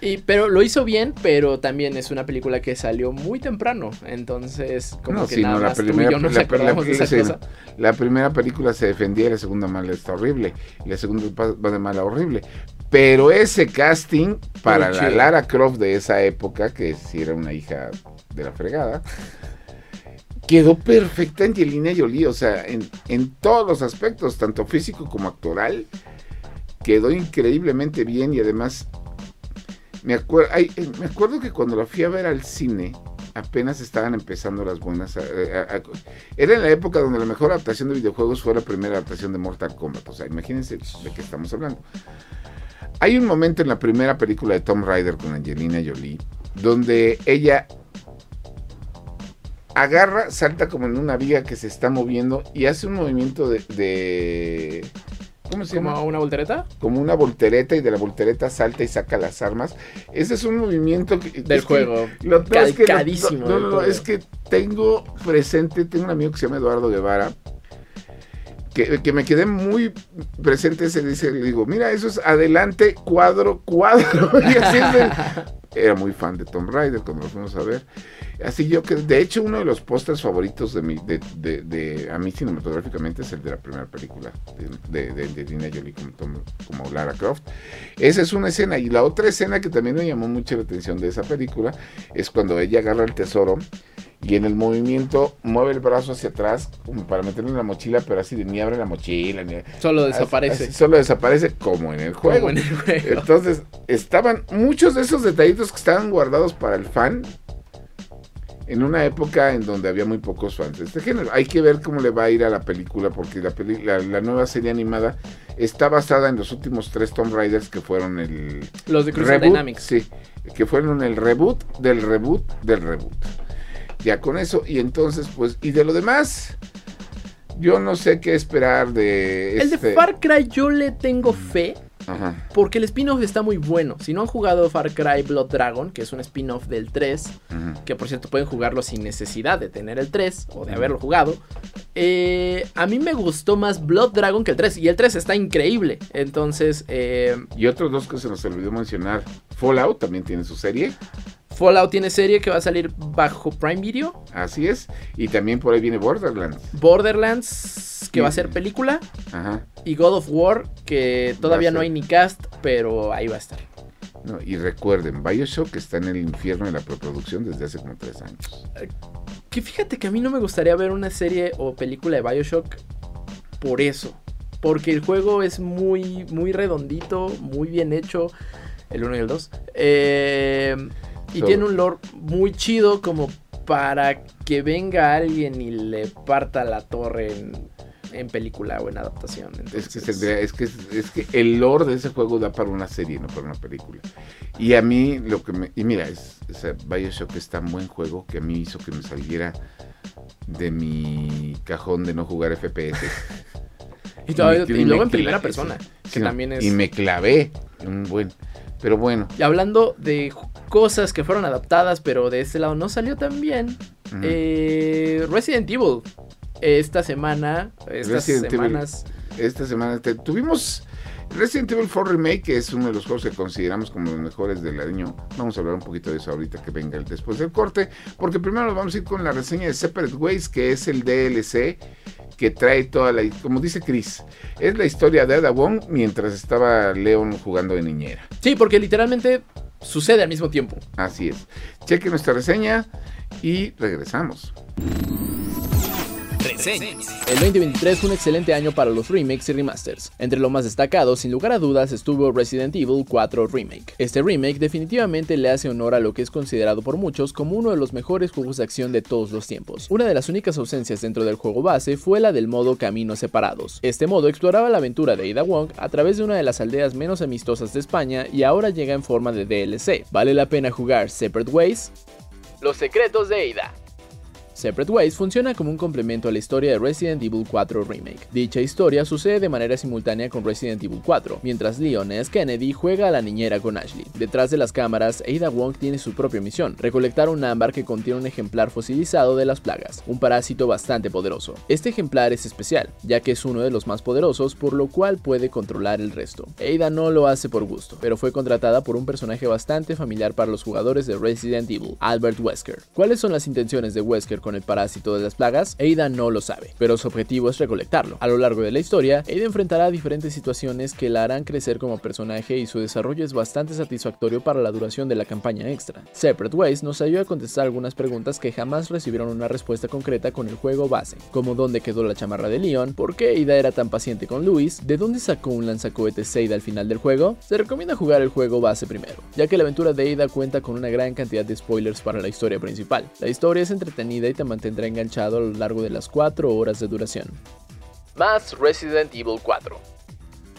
Y, pero lo hizo bien, pero también es una película que salió muy temprano. Entonces, como No, que sí, nada no, la más tú y primera- yo nos la- acordamos la- de esa sí, cosa. La primera película se defendía y la segunda mala está horrible. Y la segunda va de mala horrible. Pero ese casting para la. Lara Croft de esa época, que sí era una hija de la fregada, quedó perfecta Angelina Jolie. O sea, en, en todos los aspectos, tanto físico como actoral, quedó increíblemente bien y además me, acuer- ay, eh, me acuerdo que cuando la fui a ver al cine, apenas estaban empezando las buenas. eh, a- a- era en la época donde la mejor adaptación de videojuegos fue la primera adaptación de Mortal Kombat. O sea, imagínense de qué estamos hablando. Hay un momento en la primera película de Tom Rider con Angelina Jolie donde ella agarra, salta como en una viga que se está moviendo y hace un movimiento de. de- ¿Cómo se llama? ¿Como una voltereta? como una voltereta y de la voltereta salta y saca las armas. Ese es un movimiento que, Del es que juego. lo es que no, no, es que tengo presente, tengo un amigo que se llama Eduardo Guevara. Que, que me quedé muy presente ese dice, le digo, mira, eso es adelante, cuadro, cuadro. Y así era muy fan de Tom Raider cuando lo fuimos a ver. Así yo que, de hecho, uno de los pósters favoritos de mi, de, de, de- a mí cinematográficamente es el de la primera película de, de, Angelina Jolie como, como Lara Croft. Esa es una escena. Y la otra escena que también me llamó mucho la atención de esa película es cuando ella agarra el tesoro y en el movimiento mueve el brazo hacia atrás como para meterlo en la mochila, pero así de ni abre la mochila, ni Solo desaparece. así solo desaparece como en el juego. Como en el juego. Entonces, estaban muchos de esos detallitos que estaban guardados para el fan en una época en donde había muy pocos fans de este género. Hay que ver cómo le va a ir a la película, porque la, peli- la, la nueva serie animada está basada en los últimos tres Tomb Raiders que fueron el Los de Crystal Dynamics. sí, que fueron el reboot del reboot del reboot. Ya con eso, y entonces, pues, y de lo demás, yo no sé qué esperar de El este- de Far Cry yo le tengo fe. Ajá. Porque el spin-off está muy bueno. Si no han jugado Far Cry Blood Dragon, que es un spin-off del 3, Ujú. que por cierto pueden jugarlo sin necesidad de tener el 3 o de haberlo jugado. eh, a mí me gustó más Blood Dragon que el 3. Y el 3 está increíble. Entonces, eh, Y otros dos que se nos olvidó mencionar, Fallout también tiene su serie, Fallout tiene serie que va a salir bajo Prime Video. así es, y también por ahí viene Borderlands. Borderlands, que va a ser película. Ajá. Y God of War, que todavía no hay ni cast, pero ahí va a estar. No, y recuerden, Bioshock está en el infierno de la preproducción desde hace como tres años. Que fíjate que a mí no me gustaría ver una serie o película de Bioshock por eso. Porque el juego es muy, muy redondito, muy bien hecho. El 1 y el 2. Y So- tiene un lore muy chido como para que venga alguien y le parta la torre en, en película o en adaptación. Es que, tendría- es, que, es que el lore de ese juego da para una serie, no para una película. Y a mí lo que me... Y mira, es, sea, Bioshock es tan buen juego que a mí hizo que me saliera de mi cajón de no jugar FPS. y, todavía- Y luego en primera persona. Que Sí, también es... Y me clavé un buen... Pero bueno. Y hablando de cosas que fueron adaptadas, pero de este lado no salió tan bien. Eh, Resident Evil. Esta semana, estas Resident Evil. semanas. esta semana te- tuvimos Resident Evil 4 Remake, que es uno de los juegos que consideramos como los mejores del año. Vamos a hablar un poquito de eso ahorita que venga el después del corte. Porque primero nos vamos a ir con la reseña de Separate Ways, que es el DLC que trae toda la. Como dice Chris, es la historia de Ada Wong mientras estaba Leon jugando de niñera. Sí, porque literalmente sucede al mismo tiempo. Así es. Cheque nuestra reseña y regresamos. El 2023 fue un excelente año para los remakes y remasters. Entre lo más destacado, sin lugar a dudas, estuvo Resident Evil 4 Remake. Este remake definitivamente le hace honor a lo que es considerado por muchos como uno de los mejores juegos de acción de todos los tiempos. Una de las únicas ausencias dentro del juego base fue la del modo Caminos Separados. Este modo exploraba la aventura de Ada Wong a través de una de las aldeas menos amistosas de España y ahora llega en forma de DLC. ¿Vale la pena jugar Separate Ways? Los secretos de Ada. Separate Ways funciona como un complemento a la historia de Resident Evil 4 Remake. Dicha historia sucede de manera simultánea con Resident Evil 4, mientras Leon S. Kennedy juega a la niñera con Ashley. Detrás de las cámaras, Ada Wong tiene su propia misión, recolectar un ámbar que contiene un ejemplar fosilizado de las plagas, un parásito bastante poderoso. Este ejemplar es especial, ya que es uno de los más poderosos, por lo cual puede controlar el resto. Ada no lo hace por gusto, pero fue contratada por un personaje bastante familiar para los jugadores de Resident Evil, Albert Wesker. ¿Cuáles son las intenciones de Wesker con el parásito de las plagas, Ada no lo sabe, pero su objetivo es recolectarlo. A lo largo de la historia, Ada enfrentará diferentes situaciones que la harán crecer como personaje y su desarrollo es bastante satisfactorio para la duración de la campaña extra. Separate Ways nos ayuda a contestar algunas preguntas que jamás recibieron una respuesta concreta con el juego base, como dónde quedó la chamarra de Leon, por qué Ada era tan paciente con Luis, de dónde sacó un lanzacohetes Seida al final del juego, se recomienda jugar el juego base primero, ya que la aventura de Ada cuenta con una gran cantidad de spoilers para la historia principal. La historia es entretenida y te mantendrá enganchado a lo largo de las 4 horas de duración. Más Resident Evil 4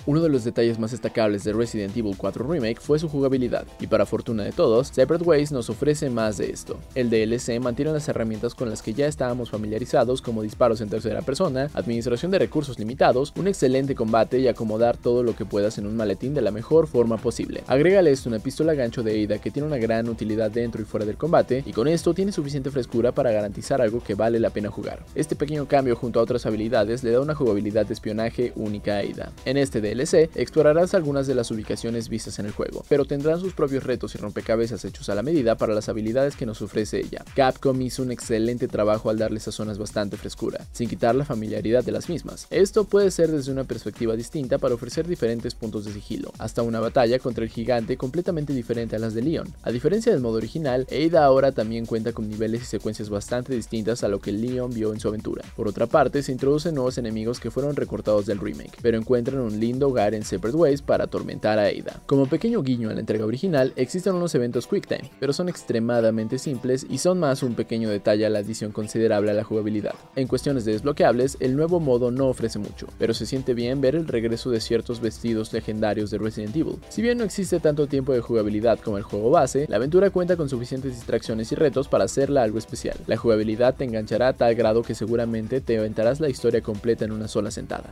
uno de los detalles más destacables de Resident Evil 4 Remake fue su jugabilidad, y para fortuna de todos, Separate Ways nos ofrece más de esto. El DLC mantiene las herramientas con las que ya estábamos familiarizados como disparos en tercera persona, administración de recursos limitados, un excelente combate y acomodar todo lo que puedas en un maletín de la mejor forma posible. Agrégale esto una pistola gancho de Ada que tiene una gran utilidad dentro y fuera del combate, y con esto tiene suficiente frescura para garantizar algo que vale la pena jugar. Este pequeño cambio junto a otras habilidades le da una jugabilidad de espionaje única a Ada. En este DLC explorarás algunas de las ubicaciones vistas en el juego, pero tendrán sus propios retos y rompecabezas hechos a la medida para las habilidades que nos ofrece ella. Capcom hizo un excelente trabajo al darle esas zonas bastante frescura, sin quitar la familiaridad de las mismas. Esto puede ser desde una perspectiva distinta para ofrecer diferentes puntos de sigilo, hasta una batalla contra el gigante completamente diferente a las de Leon. A diferencia del modo original, Ada ahora también cuenta con niveles y secuencias bastante distintas a lo que Leon vio en su aventura. Por otra parte, se introducen nuevos enemigos que fueron recortados del remake, pero encuentran un lindo en Separate Ways para atormentar a Ada. Como pequeño guiño a la entrega original, existen unos eventos QuickTime, pero son extremadamente simples y son más un pequeño detalle a la adición considerable a la jugabilidad. En cuestiones de desbloqueables, el nuevo modo no ofrece mucho, pero se siente bien ver el regreso de ciertos vestidos legendarios de Resident Evil. Si bien no existe tanto tiempo de jugabilidad como el juego base, la aventura cuenta con suficientes distracciones y retos para hacerla algo especial. La jugabilidad te enganchará a tal grado que seguramente te aventarás la historia completa en una sola sentada.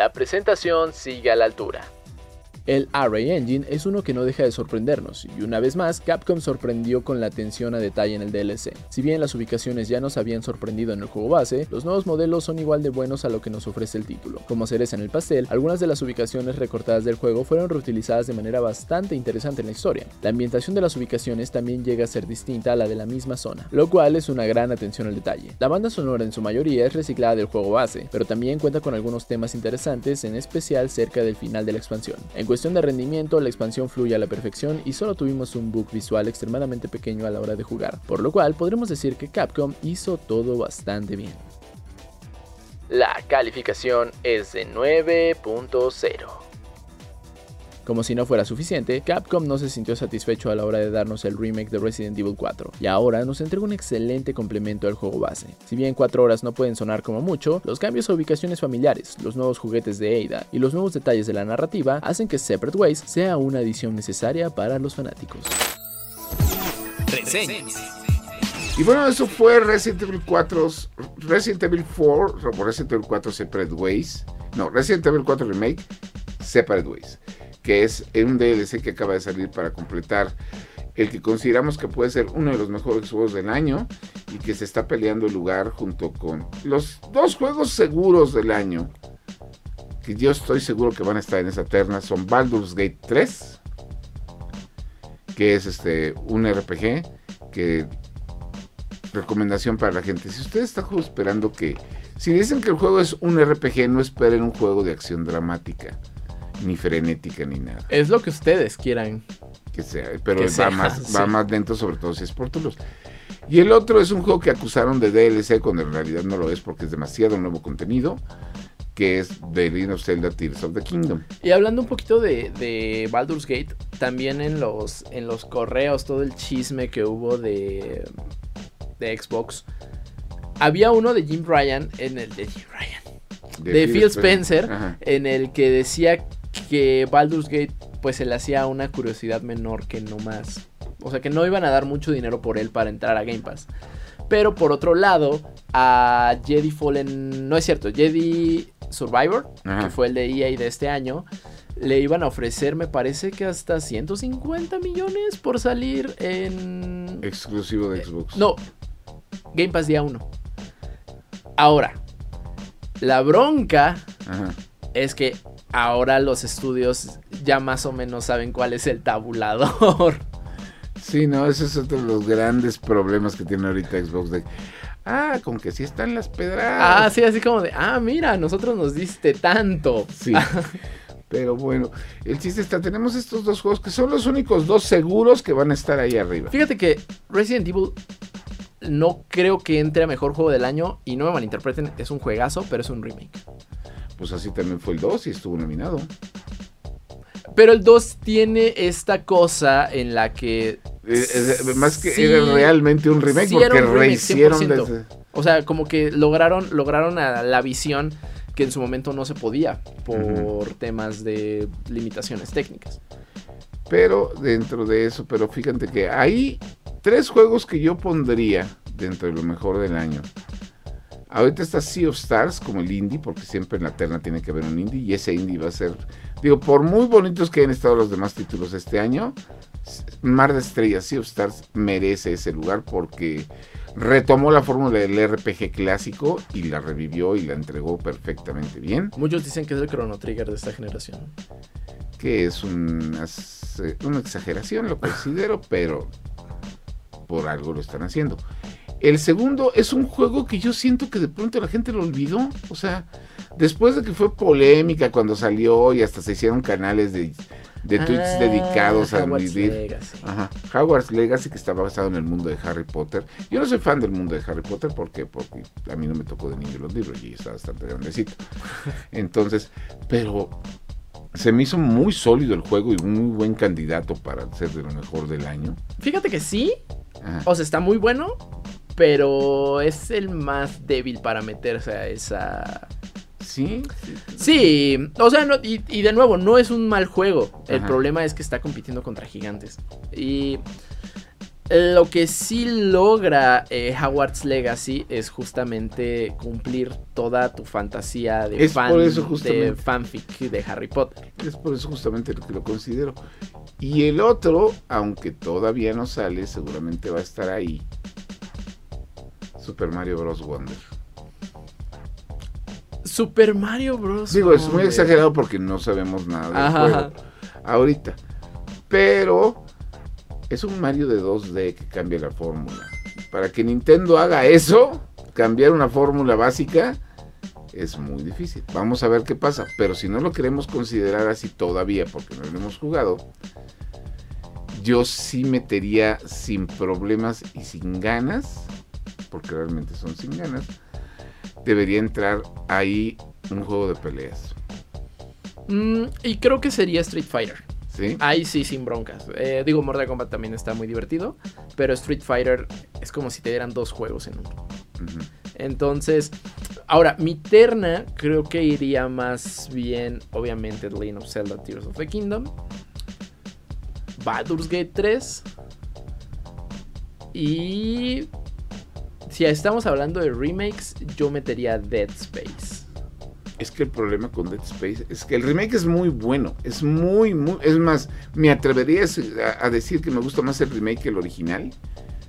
La presentación sigue a la altura. El Array Engine es uno que no deja de sorprendernos, y una vez más, Capcom sorprendió con la atención a detalle en el DLC. Si bien las ubicaciones ya nos habían sorprendido en el juego base, los nuevos modelos son igual de buenos a lo que nos ofrece el título. Como cereza en el pastel, algunas de las ubicaciones recortadas del juego fueron reutilizadas de manera bastante interesante en la historia. La ambientación de las ubicaciones también llega a ser distinta a la de la misma zona, lo cual es una gran atención al detalle. La banda sonora en su mayoría es reciclada del juego base, pero también cuenta con algunos temas interesantes, en especial cerca del final de la expansión. Cuestión de rendimiento, la expansión fluye a la perfección y solo tuvimos un bug visual extremadamente pequeño a la hora de jugar, por lo cual podremos decir que Capcom hizo todo bastante bien. La calificación es de 9.0. Como si no fuera suficiente, Capcom no se sintió satisfecho a la hora de darnos el remake de Resident Evil 4, y ahora nos entrega un excelente complemento al juego base. Si bien 4 horas no pueden sonar como mucho, los cambios a ubicaciones familiares, los nuevos juguetes de Ada y los nuevos detalles de la narrativa hacen que Separate Ways sea una adición necesaria para los fanáticos. Y bueno, eso fue Resident Evil 4, Resident Evil 4, Resident Evil 4 Separate Ways. No, Resident Evil 4 Remake, Separate Ways que es un DLC que acaba de salir para completar el que consideramos que puede ser uno de los mejores juegos del año y que se está peleando el lugar junto con los dos juegos seguros del año, que yo estoy seguro que van a estar en esa terna son Baldur's Gate 3, que es este un RPG que recomendación para la gente. Si usted está esperando que si dicen que el juego es un RPG, no esperen un juego de acción dramática, ni frenética ni nada. Es lo que ustedes quieran. Que sea, pero Que va sea, más sí. va más lento sobre todo si es por turnos. Y el otro es un juego que acusaron de DLC cuando en realidad no lo es porque es demasiado nuevo contenido, que es The Legend of Zelda Tears of the Kingdom. Y hablando un poquito de, de Baldur's Gate, también en los, en los correos, todo el chisme que hubo de, de Xbox, había uno de Jim Ryan, en el de Jim Ryan, de Phil Spencer, en el que decía que Baldur's Gate pues se le hacía una curiosidad menor que no más. O sea que no iban a dar mucho dinero por él para entrar a Game Pass. Pero por otro lado, a Jedi Fallen, no es cierto, Jedi Survivor, Ajá. que fue el de EA de este año, le iban a ofrecer, me parece que hasta 150 millones por salir en... Exclusivo de Xbox. No, Game Pass día 1. Ahora, la bronca Ajá. es que ahora los estudios ya más o menos saben cuál es el tabulador. Sí, no, ese es otro de los grandes problemas que tiene ahorita Xbox. De, ah, con que sí están las ah, pedradas. sí, así como de, ah, mira, nosotros nos diste tanto. Sí. Pero bueno, el chiste está, tenemos estos dos juegos que son los únicos dos seguros que van a estar ahí arriba. Fíjate que Resident Evil no creo que entre a mejor juego del año y no me malinterpreten, es un juegazo, pero es un remake. Pues así también fue el 2 y estuvo nominado. Pero el 2 tiene esta cosa en la que Eh, eh, más que Sí. era realmente un remake Sí porque un remake, rehicieron 100%. desde... O sea, como que lograron, lograron a la visión que en su momento no se podía por temas de limitaciones técnicas. Pero dentro de eso, pero fíjate que hay tres juegos que yo pondría dentro de lo mejor del año. Ahorita está Sea of Stars como el indie, porque siempre en la terna tiene que haber un indie, y ese indie va a ser, digo, por muy bonitos que hayan estado los demás títulos este año, Mar de Estrellas, Sea of Stars merece ese lugar porque retomó la fórmula del RPG clásico y la revivió y la entregó perfectamente bien. Muchos dicen que es el Chrono Trigger de esta generación. que es una, una exageración, lo considero, pero por algo lo están haciendo. El segundo es un juego que yo siento que de pronto la gente lo olvidó. O sea, después de que fue polémica cuando salió y hasta se hicieron canales de, de tweets Ah, dedicados a vivir. Legacy. Ajá. Hogwarts Legacy, que está basado en el mundo de Harry Potter. Yo no soy fan del mundo de Harry Potter porque, porque a mí no me tocó de niño los libros y está bastante grandecito. Entonces, pero se me hizo muy sólido el juego y un muy buen candidato para ser de lo mejor del año. Fíjate que sí, Ajá. o sea, está muy bueno, pero es el más débil para meterse a esa... Sí, Sí, o sea, no- y, y de nuevo, no es un mal juego. El Ajá. problema es que está compitiendo contra gigantes. Y lo que sí logra eh, Howard's Legacy es justamente cumplir toda tu fantasía de, Es fan, por eso de fanfic de Harry Potter. es por eso justamente lo que lo considero. Y el otro, aunque todavía no sale, seguramente va a estar ahí. Super Mario Bros. Wonder. Super Mario Bros. Digo, es muy exagerado porque no sabemos nada del Ajá. juego ahorita. Pero es un Mario de 2D que cambia la fórmula. Para que Nintendo haga eso, cambiar una fórmula básica, es muy difícil. Vamos a ver qué pasa. Pero si no lo queremos considerar así todavía, porque no lo hemos jugado, yo sí metería sin problemas y sin ganas, porque realmente son sin ganas, debería entrar ahí un juego de peleas. Mm, y creo que sería Street Fighter. ¿Sí? Ahí sí, sin broncas. Eh, digo, Mortal Kombat también está muy divertido. Pero Street Fighter es como si te dieran dos juegos en uno. Entonces, ahora, mi terna creo que iría más bien, obviamente, The Legend of Zelda Tears of the Kingdom. Baldur's Gate 3. Y si estamos hablando de remakes, yo metería Dead Space. Es que el problema con Dead Space es que el remake es muy bueno. Es muy, muy. Es más, me atrevería a, a decir que me gusta más el remake que el original.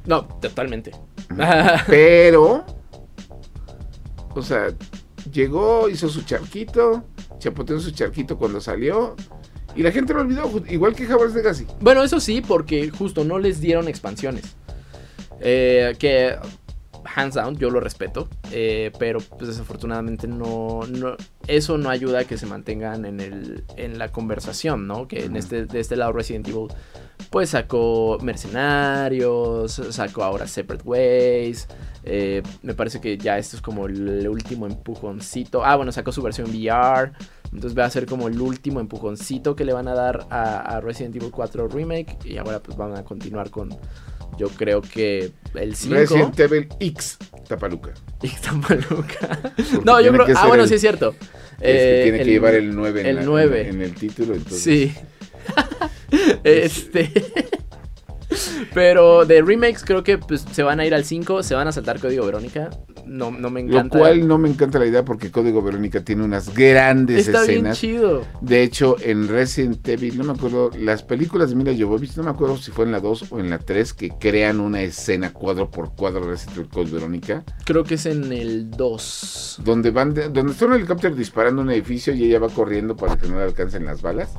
No, totalmente. Pero. O sea, llegó, hizo su charquito, chapoteó su charquito cuando salió. Y la gente lo olvidó, igual que Hogwarts Legacy. Bueno, eso sí, porque justo no les dieron expansiones. Eh, que hands down, yo lo respeto, eh, pero pues desafortunadamente no, no, eso no ayuda a que se mantengan en, el, en la conversación, ¿no? Que en este, de este lado Resident Evil pues sacó Mercenarios, sacó ahora Separate Ways, eh, me parece que ya esto es como el último empujoncito, ah bueno, sacó su versión VR, entonces va a ser como el último empujoncito que le van a dar a, a Resident Evil 4 Remake y ahora pues van a continuar con yo creo que el 5. Resident Evil X Tapaluca. X Tapaluca. no, yo creo. Ah, bueno, sí es cierto. Eh, tiene que llevar el 9 en, el 9. En, el título. Entonces. Sí. este. Pero de remakes creo que pues, se van a ir al 5, se van a saltar Código Verónica. No, no me encanta. Lo cual no me encanta la idea porque Código Verónica tiene unas grandes Está escenas. Bien chido. De hecho, en Resident Evil, no me acuerdo, las películas de Mila Jovovich, no me acuerdo si fue en la 2 o en la 3 que crean una escena cuadro por cuadro de Resident Evil Código Verónica. Creo que es en el 2. Donde van, donde está un helicóptero disparando un edificio y ella va corriendo para que no le alcancen las balas.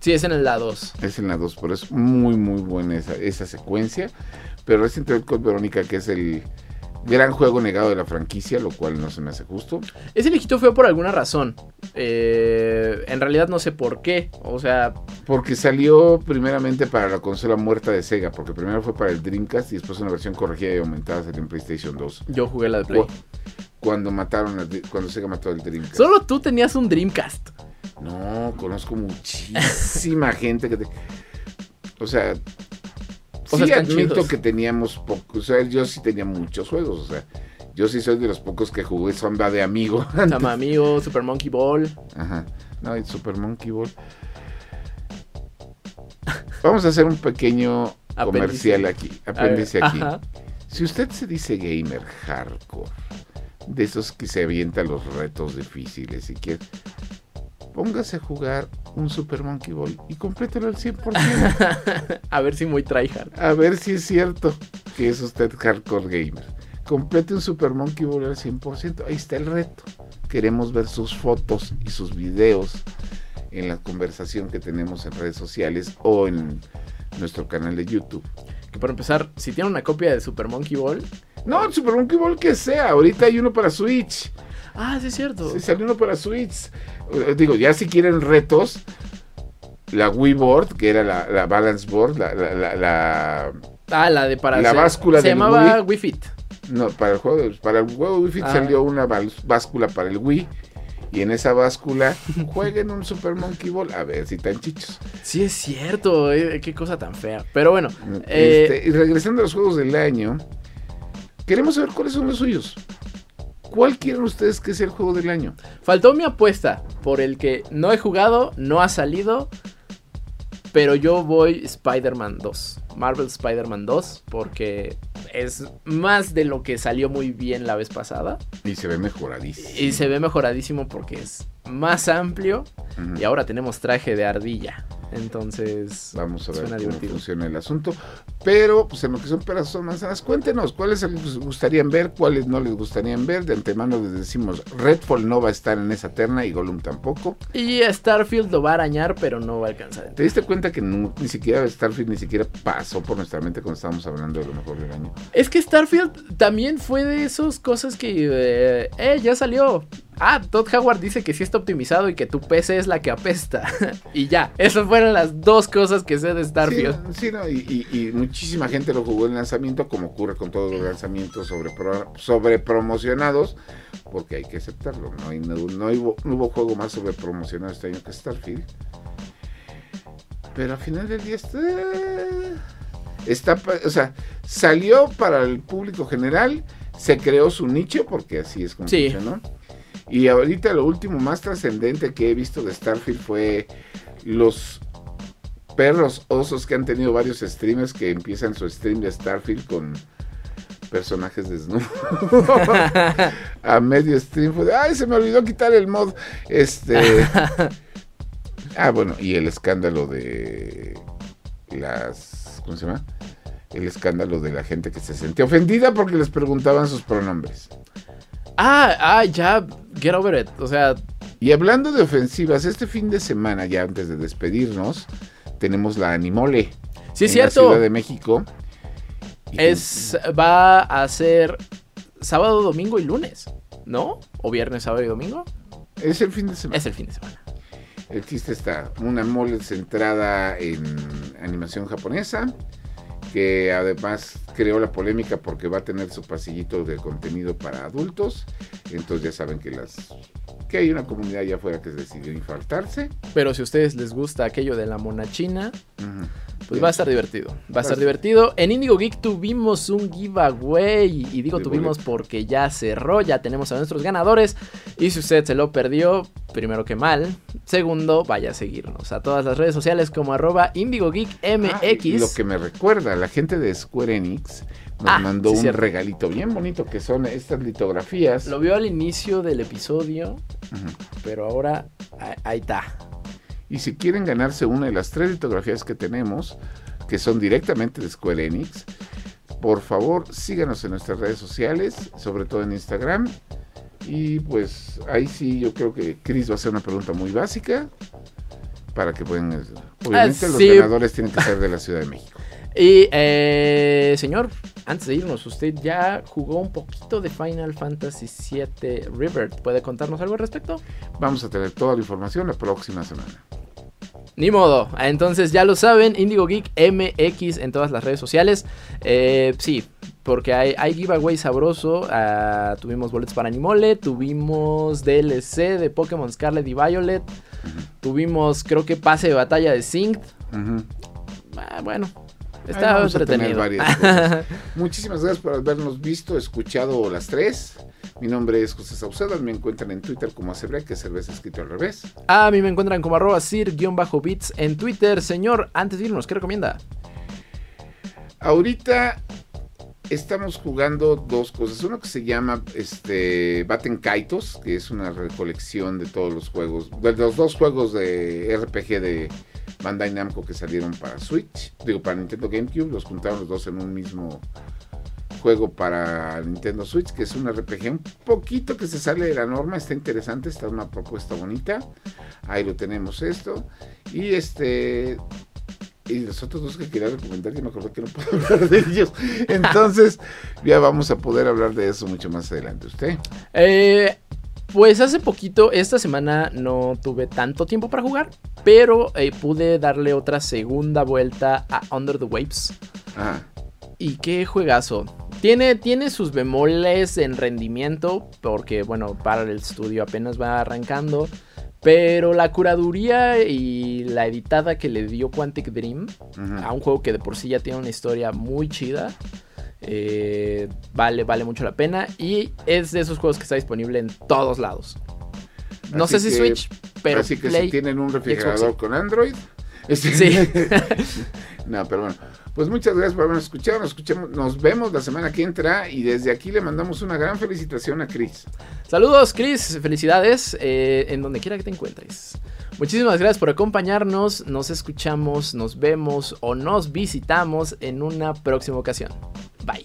Sí, es en el la 2. Es en la 2, pero es muy, muy buena esa, esa secuencia. Pero Resident Evil Code Verónica, que es el gran juego negado de la franquicia, lo cual no se me hace justo. Ese viejito fue por alguna razón. Eh, en realidad no sé por qué. O sea. Porque salió primeramente para la consola muerta de Sega. Porque primero fue para el Dreamcast y después una versión corregida y aumentada salió en PlayStation 2. Yo jugué la de Play. Cuando mataron, a, cuando Sega mató al Dreamcast. Solo tú tenías un Dreamcast. No, conozco muchísima gente que te... O sea, sí admito que teníamos pocos, o sea, yo sí tenía muchos juegos, o sea, yo sí soy de los pocos que jugué Samba de Amigo. Samba Amigo, Super Monkey Ball. Ajá, no, Super Monkey Ball. Vamos a hacer un pequeño comercial aquí, apéndice aquí. Si usted se dice gamer hardcore, de esos que se avientan los retos difíciles y quiere póngase a jugar un Super Monkey Ball y complételo al 100%. a ver si muy tryhard. A ver si es cierto que es usted hardcore gamer. Complete un Super Monkey Ball al 100%. Ahí está el reto. Queremos ver sus fotos y sus videos en la conversación que tenemos en redes sociales o en nuestro canal de YouTube. Que para empezar, si tiene una copia de Super Monkey Ball. No, el Super Monkey Ball que sea. Ahorita hay uno para Switch. Ah, sí es cierto. Sí, salió uno para Switch. Eh, digo, ya si quieren retos, la Wii Board, que era la, Balance Board, la, la, Ah, la de para... La báscula Se llamaba Wii. Fit. No, para el juego, para el juego Wii Fit ah. salió una báscula para el Wii. Y en esa báscula jueguen un Super Monkey Ball. A ver si están chichos. Sí, es cierto. Eh, qué cosa tan fea. Pero bueno. Este, eh, y regresando a los juegos del año, queremos saber cuáles son los suyos. ¿Cuál quieren ustedes que sea el juego del año? Faltó mi apuesta por el que no he jugado, no ha salido, pero yo voy Spider-Man 2. Marvel Spider-Man 2 porque es más de lo que salió muy bien la vez pasada. Y se ve mejoradísimo. Y se ve mejoradísimo porque es más amplio y ahora tenemos traje de ardilla. Entonces, vamos a ver cómo funciona el asunto. Pero, pues en lo que son pedazos son manzanas, cuéntenos cuáles les gustarían ver, cuáles no les gustarían ver. De antemano les decimos, Redfall no va a estar en esa terna y Gollum tampoco. Y Starfield lo va a arañar, pero no va a alcanzar. ¿Te diste cuenta que ni siquiera Starfield ni siquiera pasó por nuestra mente cuando estábamos hablando de lo mejor del año? Es que Starfield también fue de esas cosas que, eh, eh ya salió ah, Todd Howard dice que sí está optimizado y que tu PC es la que apesta. y ya, esas fueron las dos cosas que sé de Starfield. Sí, no, y, muchísima gente lo jugó en lanzamiento, como ocurre con todos los lanzamientos sobre, sobre promocionados, porque hay que aceptarlo. No, hay, no, hubo, juego más sobre promocionado este año que Starfield. Pero al final del día está, está, o sea, salió para el público general, se creó su nicho, porque así es como sí. ¿no? Y ahorita lo último más trascendente que he visto de Starfield fue los perros osos que han tenido varios streamers que empiezan su stream de Starfield con personajes desnudos. a medio stream fue de, ay, se me olvidó quitar el mod. Este. ah, bueno, y el escándalo de las. ¿Cómo se llama? El escándalo de la gente que se sentía ofendida porque les preguntaban sus pronombres. Ah, ah, ya, get over it. O sea, Y hablando de ofensivas, este fin de semana, ya antes de despedirnos, tenemos la Animole. Sí, es en la cierto. Ciudad de México. Es, va a ser sábado, domingo y lunes, ¿no? O viernes, sábado y domingo. Es el fin de semana. Es el fin de semana. Existe esta, una mole centrada en animación japonesa, que además creó la polémica porque va a tener su pasillito de contenido para adultos. Entonces ya saben que las que hay una comunidad allá afuera que decidió infartarse. Pero si a ustedes les gusta aquello de la mona china, Ujú. pues va a estar divertido. Va a estar divertido. En Indigo Geek tuvimos un giveaway. Y digo tuvimos boleto. porque ya cerró. Ya tenemos a nuestros ganadores. Y si usted se lo perdió, primero que mal. Segundo, vaya a seguirnos a todas las redes sociales como arroba Indigo Geek Ah, lo que me recuerda, la gente de Square Enix nos Ah, mandó sí, un cierto. regalito bien bonito que son estas litografías. Lo vio al inicio del episodio. Pero ahora ahí está. Y si quieren ganarse una de las tres litografías que tenemos, que son directamente de Square Enix, por favor síganos en nuestras redes sociales, sobre todo en Instagram. Y pues ahí sí yo creo que Chris va a hacer una pregunta muy básica para que puedan... Obviamente los sí. ganadores tienen que ser de la Ciudad de México. Y, eh, señor, antes de irnos, usted ya jugó un poquito de Final Fantasy VII Rebirth. ¿Puede contarnos algo al respecto? Vamos a tener toda la información la próxima semana. Ni modo. Entonces ya lo saben, Indigo Geek MX en todas las redes sociales. Eh, sí, porque hay, hay giveaway sabroso. Ah, tuvimos boletos para Animole, tuvimos DLC de Pokémon Scarlet y Violet. Tuvimos, creo que pase de batalla de Synced. Ah, bueno, Ahí está vamos a tener entretenido. varias cosas. Muchísimas gracias por habernos visto, escuchado las tres. Mi nombre es José Saucedo, me encuentran en Twitter como Acebre, que es cerveza escrito al revés. A mí me encuentran como arroba sir-bits en Twitter. Señor, antes de irnos, ¿qué recomienda? Ahorita estamos jugando dos cosas. Uno que se llama este, Baten Kaitos, que es una recolección de todos los juegos, de los dos juegos de RPG de Bandai Namco que salieron para Switch, digo para Nintendo GameCube, los juntaron los dos en un mismo juego para Nintendo Switch, que es un RPG un poquito que se sale de la norma, está interesante, está una propuesta bonita. Ahí lo tenemos esto. Y este y los otros dos que quería recomendar, que me acordé que no puedo hablar de ellos. Entonces, ya vamos a poder hablar de eso mucho más adelante. ¿Usted? Eh, pues hace poquito, esta semana no tuve tanto tiempo para jugar, pero eh, pude darle otra segunda vuelta a Under the Waves. Ah, Y qué juegazo. Tiene, tiene sus bemoles en rendimiento, porque bueno, para el estudio apenas va arrancando. Pero la curaduría y la editada que le dio Quantic Dream a un juego que de por sí ya tiene una historia muy chida. eh, vale, vale mucho la pena. Y es de esos juegos que está disponible en todos lados. No Así sé si Switch, pero Así que Play. si tienen un refrigerador con Android. este- Sí. no, pero bueno. Pues muchas gracias por habernos escuchado. Nos, nos vemos la semana que entra. Y desde aquí le mandamos una gran felicitación a Chris. Saludos, Chris. Felicidades eh, en donde quiera que te encuentres. Muchísimas gracias por acompañarnos. Nos escuchamos, nos vemos o nos visitamos en una próxima ocasión. Bye.